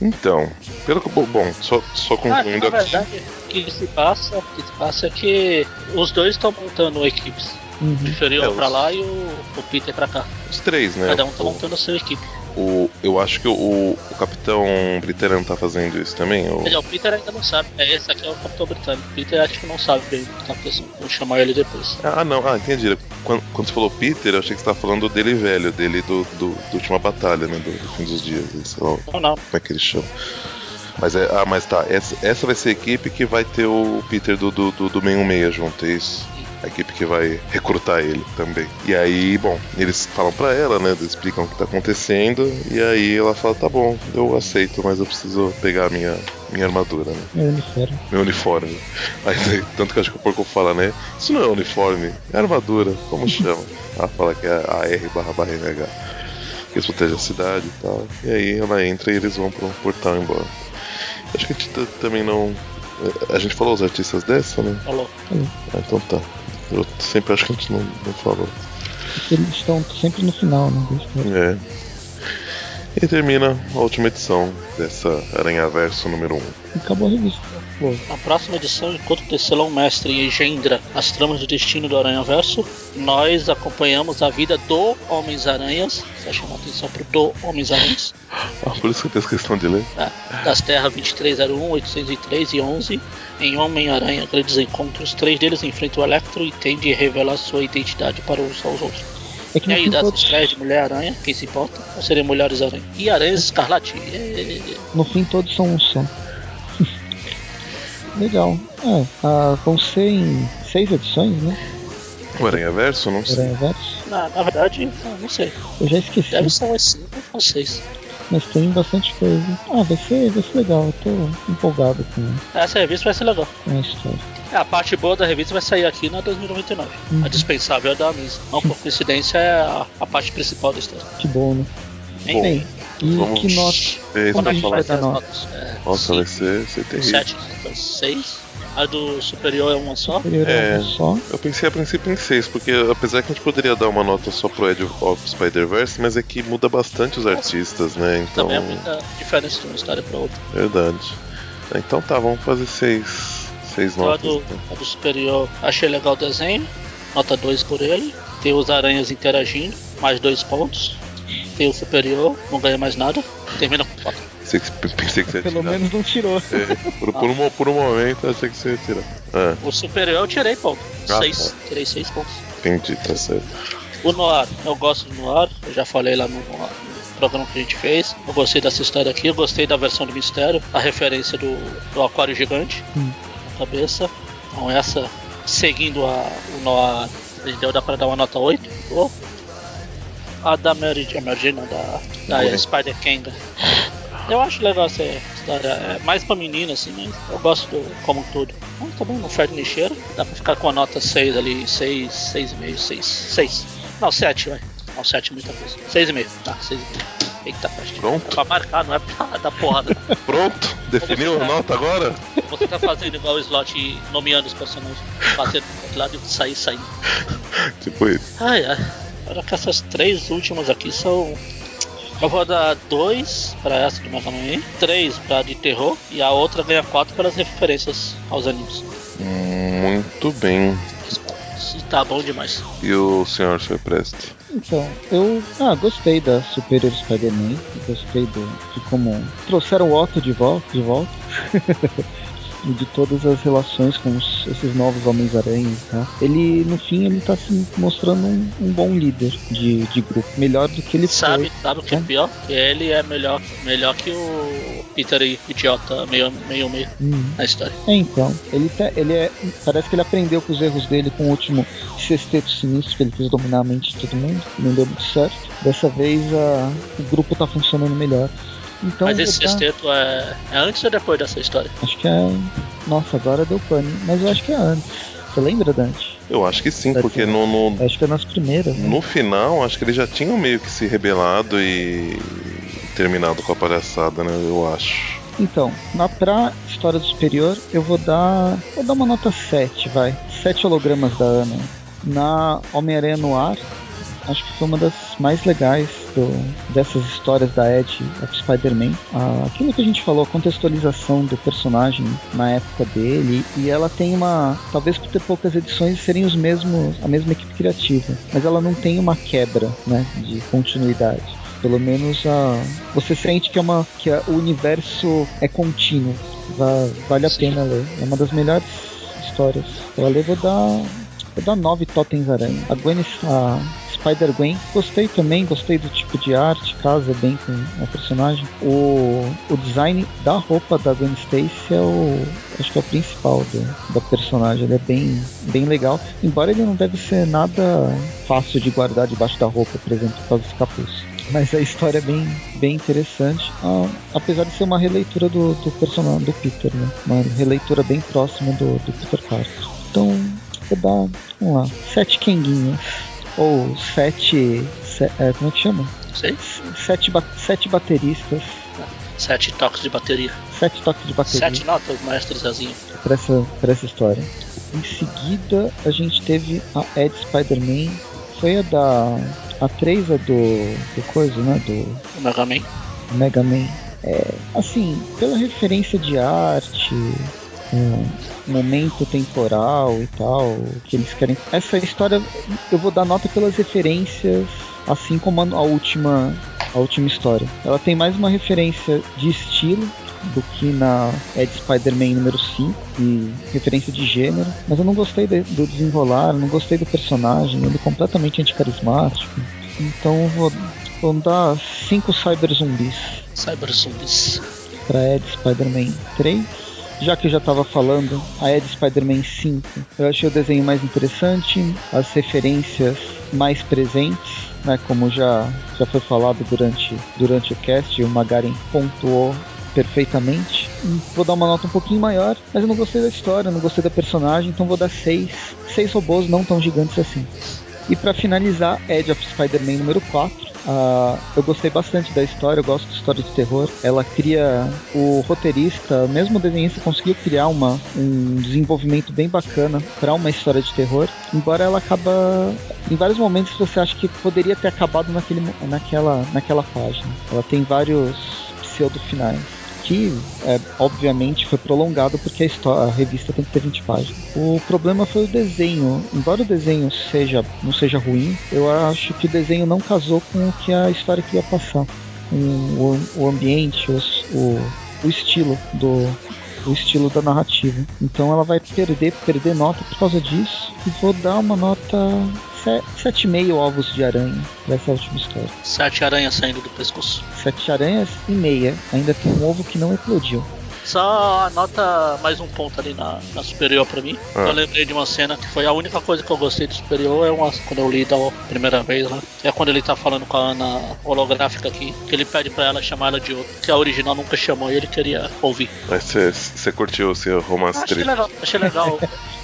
Então, pelo que. Bom, só, só concluindo ah, na aqui. verdade, o que se passa, o que se passa é que os dois estão montando equipes. Uhum. O Inferior é, pra lá e o, o Peter pra cá. Os três, né? Cada um tá o... montando a sua equipe. o, eu acho que o, o Capitão Britânia não tá fazendo isso também? Ou... Ele, o Peter ainda não sabe. É, esse aqui é o Capitão Britânico. Peter acho que não sabe bem o que tá acontecendo. Vou chamar ele depois. Ah, não. Ah, entendi. Quando, quando você falou Peter, eu achei que você tava falando dele velho, dele do, do, do última batalha, né? Do, do fim dos dias. Sei lá, Não, não. como é que ele chama. Mas é, ah, mas tá, essa, essa vai ser a equipe que vai ter o Peter do, do, do, do 616 junto, é isso? A equipe que vai recrutar ele também. E aí, bom, eles falam pra ela, né? Explicam o que tá acontecendo. E aí ela fala: tá bom, eu aceito, mas eu preciso pegar a minha, minha armadura, né? Meu uniforme. Meu uniforme. Aí, tanto que acho que o porco fala, né? Isso não é uniforme, é armadura. Como chama? ela fala que é a R barra barra NH. Que eles protegem a cidade e tal. E aí ela entra e eles vão pro portal embora. Acho que a gente também não. A gente falou os artistas dessa, né? Falou. Ah, então tá. Eu sempre acho que a gente não, não falou. Porque eles estão sempre no final, né? É. E termina a última edição dessa Aranha Verso número 1. E acabou a revista. Pô, Na próxima edição, enquanto o Tecelão Mestre engendra as tramas do destino do Aranha Verso, nós acompanhamos a vida do Homens-Aranhas. Só chamar atenção pro do Homens-Aranhas. Ah, por isso que eu tenho questão de ler. É, das Terras 2301, 803 e 11. Em Homem-Aranha, grandes encontros. Três deles enfrentam o Electro e tendem a revelar sua identidade para os aos outros. é que E aí, das todos, estreias de Mulher-Aranha, quem se importa? Ou serem Mulheres-Aranha? E Aranhas Escarlate. É, no fim todos são um só. Legal. É, ah, vão ser em seis edições, né? O Aranha Verso, não sei. Aranha Verso. Na, na verdade, não, não sei. Eu já esqueci, Deve ser umas 5 ou 6. Mas tem bastante coisa. Ah, vai ser, vai ser legal. Eu tô empolgado com, Essa revista vai ser legal. com a história. É, a parte boa da revista vai sair aqui na 2099. Uhum. A dispensável é da Amazing. Não por coincidência é a, a parte principal da história. Que bom, né? Hein? Bem, e vamos- que nota? É Quando a gente vai dar as nota? notas. É, Nossa, vai ser, ser terrível. 7 notas 6. A do superior é uma só. Superior É. é uma só. Eu pensei a princípio em 6, porque apesar que a gente poderia dar uma nota só pro Edge of Spider-Verse, mas é que muda bastante os artistas, né? Então. Também é muita diferença de uma história pra outra. Verdade. Então tá, vamos fazer 6 seis Então, a, notas. do, Então. a do superior, achei legal o desenho. Nota 2 por ele. Tem os aranhas interagindo, mais 2 pontos. Tem o superior, não ganha mais nada. Termina com 4. Pensei que, pensei que você ia Pelo tirar. menos não tirou. É, por, por, um, por um momento eu achei que você ia tirar. Ah, O superior eu tirei ponto. Ah, 6. Tirei 6 pontos. entendi, tá certo. O Noir, eu gosto do Noir, eu já falei lá no, programa que a gente fez. Eu gostei dessa história aqui, eu gostei da versão do Mistério, a referência do, do Aquário Gigante Hum. na cabeça. Então, essa, seguindo a, o Noir, entendeu? Dá pra dar uma nota 8. Boa. A da Mary, a Mary Jane, não, da, da Gwen. Spider Kanga. Eu acho legal essa história, é mais pra menina assim, mas eu gosto do como um todo. Mas também não fede nem cheiro, dá pra ficar com a nota 6 ali, 6, 6,5, 6, 6. Não, 7, vai. Não, 7 é muita coisa. 6,5, tá, 6,5. Eita, peste. Pronto. É pra marcar, não é pra dar porrada. não. Pronto? Definiu a nota agora? Você tá fazendo igual o slot e nomeando os personagens. Batendo pro teclado e sair, saindo. Tipo isso. Ai, ai. Olha que essas três últimas aqui são. Eu vou dar dois pra essa do Mega Man, três pra de terror e a outra ganha quatro pelas referências aos animes. Muito bem. Tá bom demais. E o senhor, senhor Presto? Então, eu ah, gostei da Superior Spider-Man. Gostei do, de como trouxeram o Otto de volta. De volta. e de todas as relações com os- esses novos Homens-Aranhas e tal. Ele, no fim, ele tá se mostrando um, um bom líder de, de grupo. Melhor do que ele sabe, foi. sabe o que é né? pior? Que ele é melhor, melhor que o Peter Idiota meio meio, meio Hum. na história. É, então. Ele, tá, ele é. Parece que ele aprendeu com os erros dele com o último sexteto sinistro que ele quis dominar a mente de todo mundo. Não deu muito certo. Dessa vez a, o grupo tá funcionando melhor. Então, Mas esse sexteto é, é antes ou depois dessa história? acho que é. Nossa, agora deu pane. Mas eu acho que é antes. Você lembra, Dante? Eu acho que sim, porque ser. no, no, Acho que é nas primeiras. né? no final, acho que eles já tinham meio que se rebelado e terminado com a palhaçada, né? Eu acho. Então, na pra história do superior, eu vou dar. Vou dar uma nota 7, vai. 7 hologramas da Ana. Na Homem-Aranha no Ar, acho que foi uma das mais legais do, dessas histórias da Ed of Spider-Man. Ah, aquilo que a gente falou, a contextualização do personagem na época dele, e ela tem uma. Talvez por ter poucas edições serem os mesmos, a mesma equipe criativa, mas ela não tem uma quebra né, de continuidade. Pelo menos a você sente que é uma que a, o universo é contínuo. Va, vale a Sim. pena ler. É uma das melhores histórias. Para ler vou dar vou dar nove totens aranha. A Gwen a Spider-Gwen. Gostei também, gostei do tipo de arte, casa bem com a personagem. O, o design da roupa da Gwen Stacy é o. Acho que é o principal do, da personagem. Ele é bem, bem legal. Embora ele não deve ser nada fácil de guardar debaixo da roupa, por exemplo, por causa desse capuz. Mas a história é bem, bem interessante. Ah, apesar de ser uma releitura do, do personagem do Peter, né? Uma releitura bem próxima do, do Peter Parker. Então, vou dar, vamos lá, sete quenguinhas ou sete. Se, é, como é que chama? Sei. Sete, ba sete bateristas. Sete toques de bateria. Sete toques de bateria. Sete notas, maestro Zezinho. Pra essa, pra essa história. Em seguida, a gente teve a Ed Spider-Man. Foi a da. A 3, a do. Do coisa, né? Do. Mega Man. Mega Man. É, assim, pela referência de arte, momento temporal e tal, que eles querem. Essa história eu vou dar nota pelas referências, assim como a última a última história. Ela tem mais uma referência de estilo do que na Ed Spider-Man número 5 e referência de gênero, mas eu não gostei de, do desenrolar, não gostei do personagem, ele é completamente anticarismático. Então eu vou, vou dar 5 cyber zumbis. Cyber zumbis. Pra Ed Spider-Man 3 já que eu já estava falando, a Ed Spider-Man 5, eu achei o desenho mais interessante, as referências mais presentes, né, como já, já foi falado durante, durante o cast, o Magaren pontuou perfeitamente. Vou dar uma nota um pouquinho maior, mas eu não gostei da história, não gostei da personagem, então vou dar 6. 6 robôs não tão gigantes assim. E para finalizar, Edge of Spider-Man número 4. Uh, eu gostei bastante da história, eu gosto de história de terror. Ela cria o roteirista, mesmo o desenhista conseguiu criar uma, um desenvolvimento bem bacana para uma história de terror, embora ela acaba em vários momentos você acha que poderia ter acabado naquele, naquela, naquela página. Ela tem vários pseudo finais que é, obviamente foi prolongado porque a, a, revista tem que ter 20 páginas. O problema foi o desenho. Embora o desenho seja não seja ruim, eu acho que o desenho não casou com o que a história queria passar, com o, o ambiente, os, o, o estilo do o estilo da narrativa. Então ela vai perder perder nota por causa disso e vou dar uma nota 7,5 ovos de aranha para essa última história. Sete aranhas saindo do pescoço. Sete aranhas e meia. Ainda tem um ovo que não eclodiu. Só anota mais um ponto ali na, na superior para mim. Ah. Eu lembrei de uma cena que foi a única coisa que eu gostei do superior, é uma, quando eu li da primeira vez, né? É quando ele tá falando com a Ana holográfica aqui, que ele pede para ela chamar ela de outro, que a original nunca chamou e ele queria ouvir. Mas você curtiu o seu romance Achei legal, achei legal.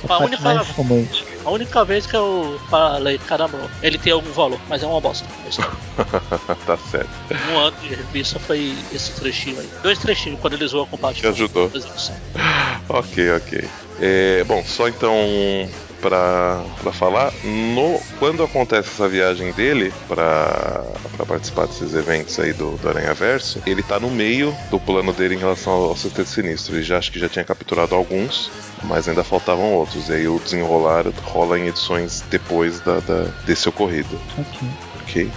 a, a única, mais romântica. A única vez que eu falei, caramba, ele tem algum valor, mas é uma bosta. tá certo. Um ano de revista foi esse trechinho aí. Dois trechinhos quando eles voam com o Batman ajudou. ok, ok. É, bom, só então para falar, no, quando acontece essa viagem dele para participar desses eventos aí do, do Aranha Verso, ele tá no meio do plano dele em relação ao, Sexteto Sinistro. Ele já acho que já tinha capturado alguns, mas ainda faltavam outros. E aí o desenrolar rola em edições depois da, da desse ocorrido. Ok. Ok.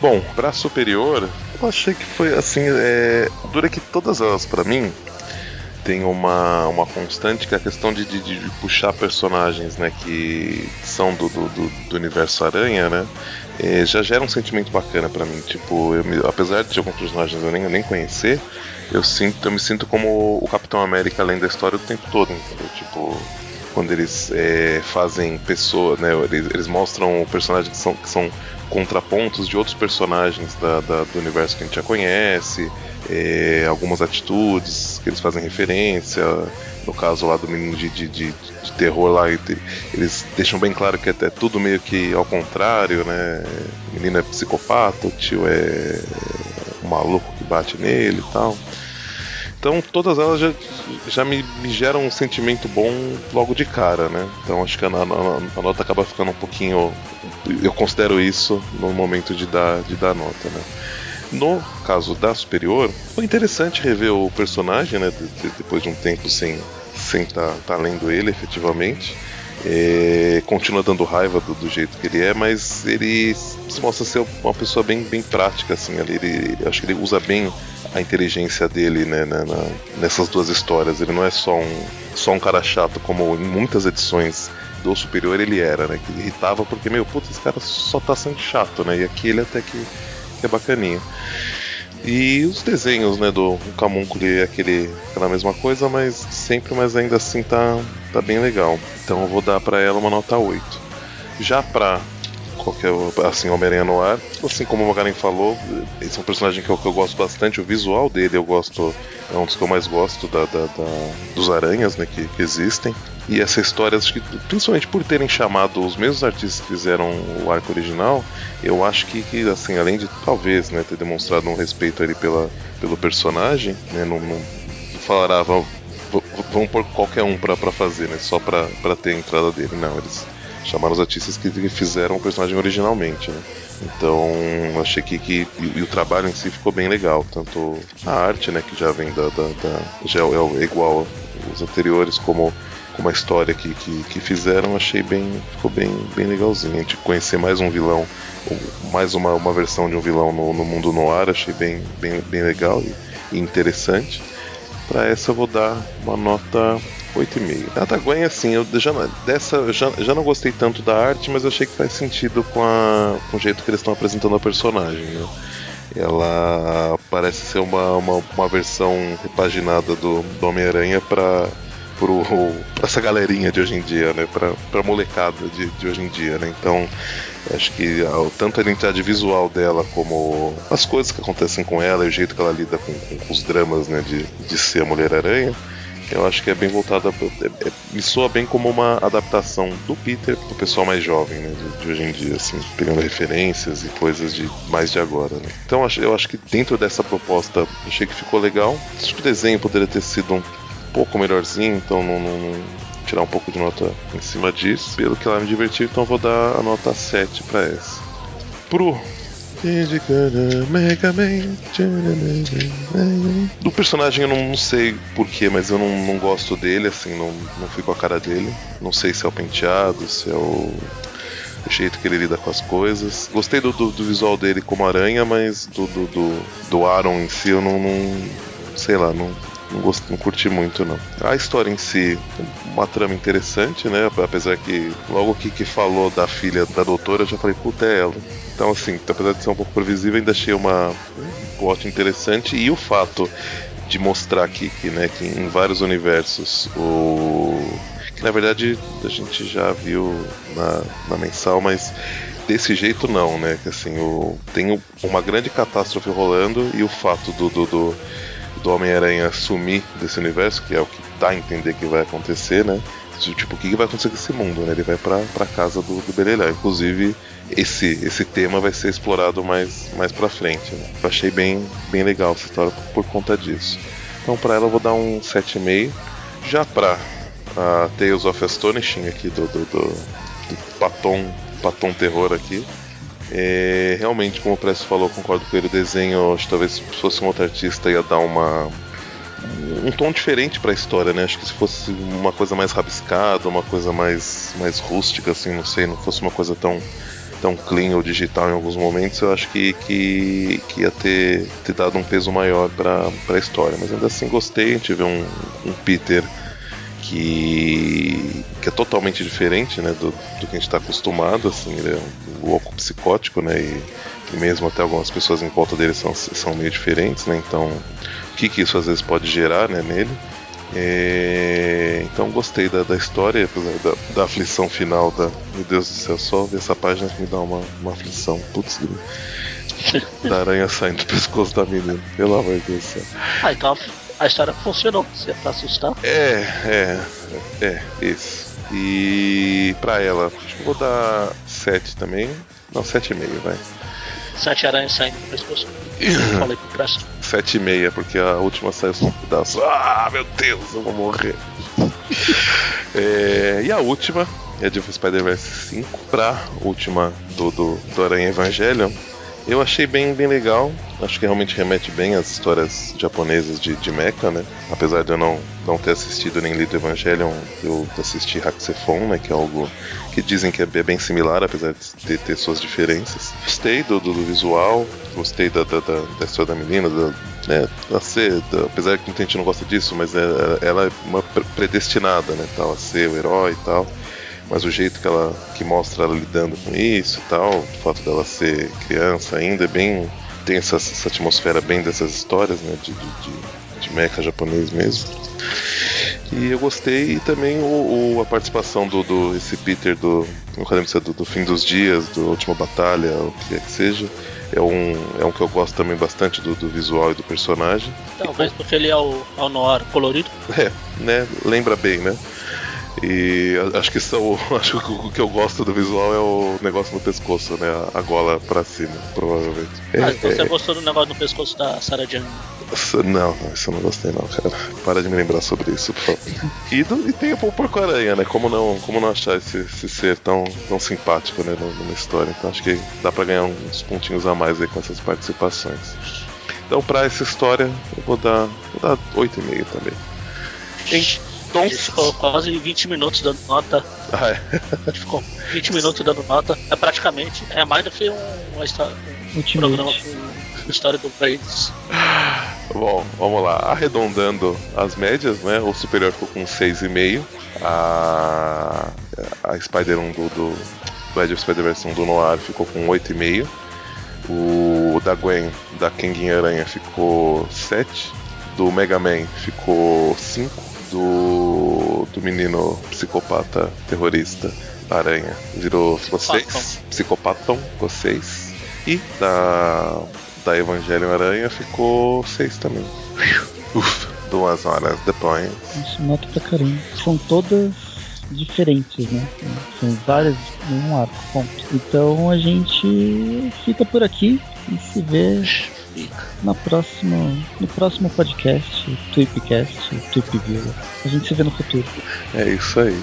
Bom, para superior, eu achei que foi assim. É, dura que todas elas, para mim, tem uma, uma constante que é a questão de, de, de puxar personagens né, que são do, do, do universo Aranha, né? É, já gera um sentimento bacana para mim. Tipo, me, apesar de alguns personagens eu nem, nem conhecer, eu, sinto, eu me sinto como o Capitão América além da história o tempo todo, entendeu? Tipo, quando eles é, fazem pessoa, né? Eles, eles, mostram personagens que são, que são contrapontos de outros personagens da, da, do universo que a gente já conhece, é, algumas atitudes que eles fazem referência. No caso lá do menino de, de, de, de terror lá, eles deixam bem claro que é, tudo meio que ao contrário, né? O menino é psicopata, o tio é um maluco que bate nele e tal. Então todas elas já, já me, me, geram um sentimento bom logo de cara, né? Então acho que a, a, a, nota acaba ficando um pouquinho. Eu considero isso no momento de dar, de dar nota, né? No caso da Superior, foi interessante rever o personagem, né? De, de, depois de um tempo sem estar sem tá, tá lendo ele efetivamente. É, continua dando raiva do, do, jeito que ele é, mas ele se mostra ser uma pessoa bem, bem prática, assim. Ele, ele acho que ele usa bem a inteligência dele né, né, na, nessas duas histórias. Ele não é só um, só um cara chato, como em muitas edições do Superior ele era, né? Que irritava porque, meu, putz, esse cara só tá sendo chato, né? E aqui ele até que, que é bacaninha. E os desenhos, né, do Camúnculo é aquele, aquela mesma coisa, mas sempre, mas ainda assim tá, tá bem legal. Então eu vou dar para ela uma nota 8. Já pra qualquer assim Homem-Aranha no ar. Assim como o Magaren falou, esse é um personagem que eu, que eu, gosto bastante. O visual dele eu gosto, é um dos que eu mais gosto da, da, da dos aranhas né, que, que, existem. E essa história, acho que, principalmente por terem chamado os mesmos artistas que fizeram o arco original, eu acho que, que assim, além de talvez né, ter demonstrado um respeito ali pela, pelo personagem, né, não, não falará, vamos, vamos pôr qualquer um para fazer, né, só para ter a entrada dele. Não, eles chamaram os artistas que fizeram o personagem originalmente, né? Então achei que, que e, e, o trabalho em si ficou bem legal, tanto a arte, né, que já vem da, da, da já é, é igual os anteriores, como como a história que, que, que, fizeram, achei bem ficou bem bem legalzinho. De conhecer mais um vilão, mais uma, uma versão de um vilão no, no mundo no ar, achei bem bem, bem legal e, e interessante. Para essa eu vou dar uma nota 8,5. A da assim, eu já, dessa já, já não gostei tanto da arte, mas eu achei que faz sentido com, a, com o jeito que eles estão apresentando a personagem, né? Ela parece ser uma, uma, uma versão repaginada do, do Homem-Aranha para essa galerinha de hoje em dia, né? Pra molecada de, de hoje em dia, né? Então, acho que tanto a identidade visual dela como as coisas que acontecem com ela e o jeito que ela lida com, com, com os dramas, né? De, de ser a Mulher-Aranha eu acho que é bem voltada. É, é, me soa bem como uma adaptação do Peter pro pessoal mais jovem, né? De, de, hoje em dia, assim, pegando referências e coisas de mais de agora, né? Então eu acho que dentro dessa proposta achei que ficou legal. Acho que o desenho poderia ter sido um pouco melhorzinho, então não, não, tirar um pouco de nota em cima disso. Pelo que ela me divertiu, então vou dar a nota 7 para essa. Pro. Do personagem eu não sei porquê, mas eu não, não gosto dele, assim, não, não fui com a cara dele. Não sei se é o penteado, se é o o jeito que ele lida com as coisas. Gostei do, do, do visual dele como aranha, mas do, do, do, do Aaron em si eu não, não sei lá, não, não, gost, não curti muito, não. A história em si, uma trama interessante, né? Apesar que logo que, que falou da filha da doutora, eu já falei, puta, é ela. Então, assim, apesar de ser um pouco previsível, ainda achei uma, um plot interessante. E o fato de mostrar aqui que, né, que em vários universos o. Que na verdade a gente já viu na, na mensal, mas desse jeito não, né? Que assim, o, tem uma grande catástrofe rolando e o fato do, do, do do Homem-Aranha sumir desse universo, que é o que dá a entender que vai acontecer, né? Tipo, o que vai acontecer com esse mundo, né? Ele vai pra, pra casa do, do Beleléu. Inclusive, esse, esse tema vai ser explorado mais, mais pra frente, né? Eu achei bem, bem legal essa história por, por conta disso. Então, pra ela, eu vou dar um 7,5. Já pra a Tales of Astonishing aqui do, do, do, do Paton, Paton Terror aqui, é, realmente, como o Presto falou, concordo com ele. O desenho, acho que talvez se fosse um outro artista ia dar uma um tom diferente para a história, né? Acho que se fosse uma coisa mais rabiscada, uma coisa mais mais rústica, assim, não sei, não fosse uma coisa tão tão clean ou digital em alguns momentos, eu acho que, que, que ia ter, ter dado um peso maior para a história. Mas ainda assim gostei, vê um, um Peter que, que é totalmente diferente né, do, do que a gente está acostumado. Assim, ele é louco psicótico, né? E, e mesmo até algumas pessoas em volta dele são, são meio diferentes, né? Então, o que, que isso às vezes pode gerar né, nele? É, então gostei da, da história, apesar da, da, aflição final da. Meu Deus do céu, só ver essa página que me dá uma, uma aflição. Putz, da aranha saindo do pescoço da menina, pelo amor de Deus do céu. Ah, então a história funcionou, se é pra assustar. É, é, é, isso. E pra ela, vou dar 7 também. Não, 7,5, vai. Sete aranhas saindo do pescoço. Falei pro Presto. 7,5, porque a última saiu só um pedaço. Ah, meu Deus, eu vou morrer. é, e a última é de Spider-Verse 5 pra última do, do, do Aranha Evangelion Eu achei bem, bem legal. Acho que realmente remete bem às histórias japonesas de, de Mecha, né? Apesar de eu não, não ter assistido nem lido Evangelion, eu assisti Hakusefon, né? Que é algo que dizem que é bem similar, apesar de ter, ter suas diferenças. Gostei do, do, visual, gostei da, da, da, da, história da menina, da, né, a ser, da, apesar que muita gente não gosta disso, mas é, ela é uma predestinada, né, tal, a ser o herói e tal mas o jeito que ela que mostra ela lidando com isso e tal, o fato dela ser criança ainda é bem tem essa, essa atmosfera bem dessas histórias, né, de, de, de, mecha japonês mesmo. E eu gostei e também o, o, a participação do, do esse Peter do, do, do fim dos dias, do última batalha, o que quer que seja. É um, é um que eu gosto também bastante do, do visual e do personagem. Talvez porque ele é o, é o noir colorido. É, né? Lembra bem, né? E acho que são, acho que o que eu gosto do visual é o negócio no pescoço, né? A gola pra cima, provavelmente. Ah, então é, você é... gostou do negócio no pescoço da Sarah Jane? Não, isso eu não gostei não, cara. Para de me lembrar sobre isso, por favor. E, do, e tem o Porco-Aranha, né? Como não, como não achar esse, esse ser tão, tão simpático, né? Numa história. Então acho que dá pra ganhar uns pontinhos a mais aí com essas participações. Então pra essa história eu vou dar, vou dar 8,5 também. Em Tom... Ficou quase 20 minutos dando nota. Ah, é? A gente ficou 20 minutos dando nota. É praticamente. É mais do que um, uma história, um programa com história do país. Bom, vamos lá. Arredondando as médias, né? O superior ficou com 6,5. A, a Spider-Man do, do, do Edge of Spider-Verse 1 do Noir ficou com 8,5. O da Gwen, da Kengin Aranha, ficou 7. Do Mega Man ficou 5 do, do menino psicopata terrorista aranha virou 6. Psicopatão 6. E da, da Evangelion Aranha ficou 6 também. Uf, duas horas depois. Isso, nota pra caramba. São todas diferentes, né? São várias em um arco. Bom, então a gente fica por aqui e se vê na próxima, no próximo podcast, Tweepcast, Tweep View. A gente se vê no futuro. É isso aí.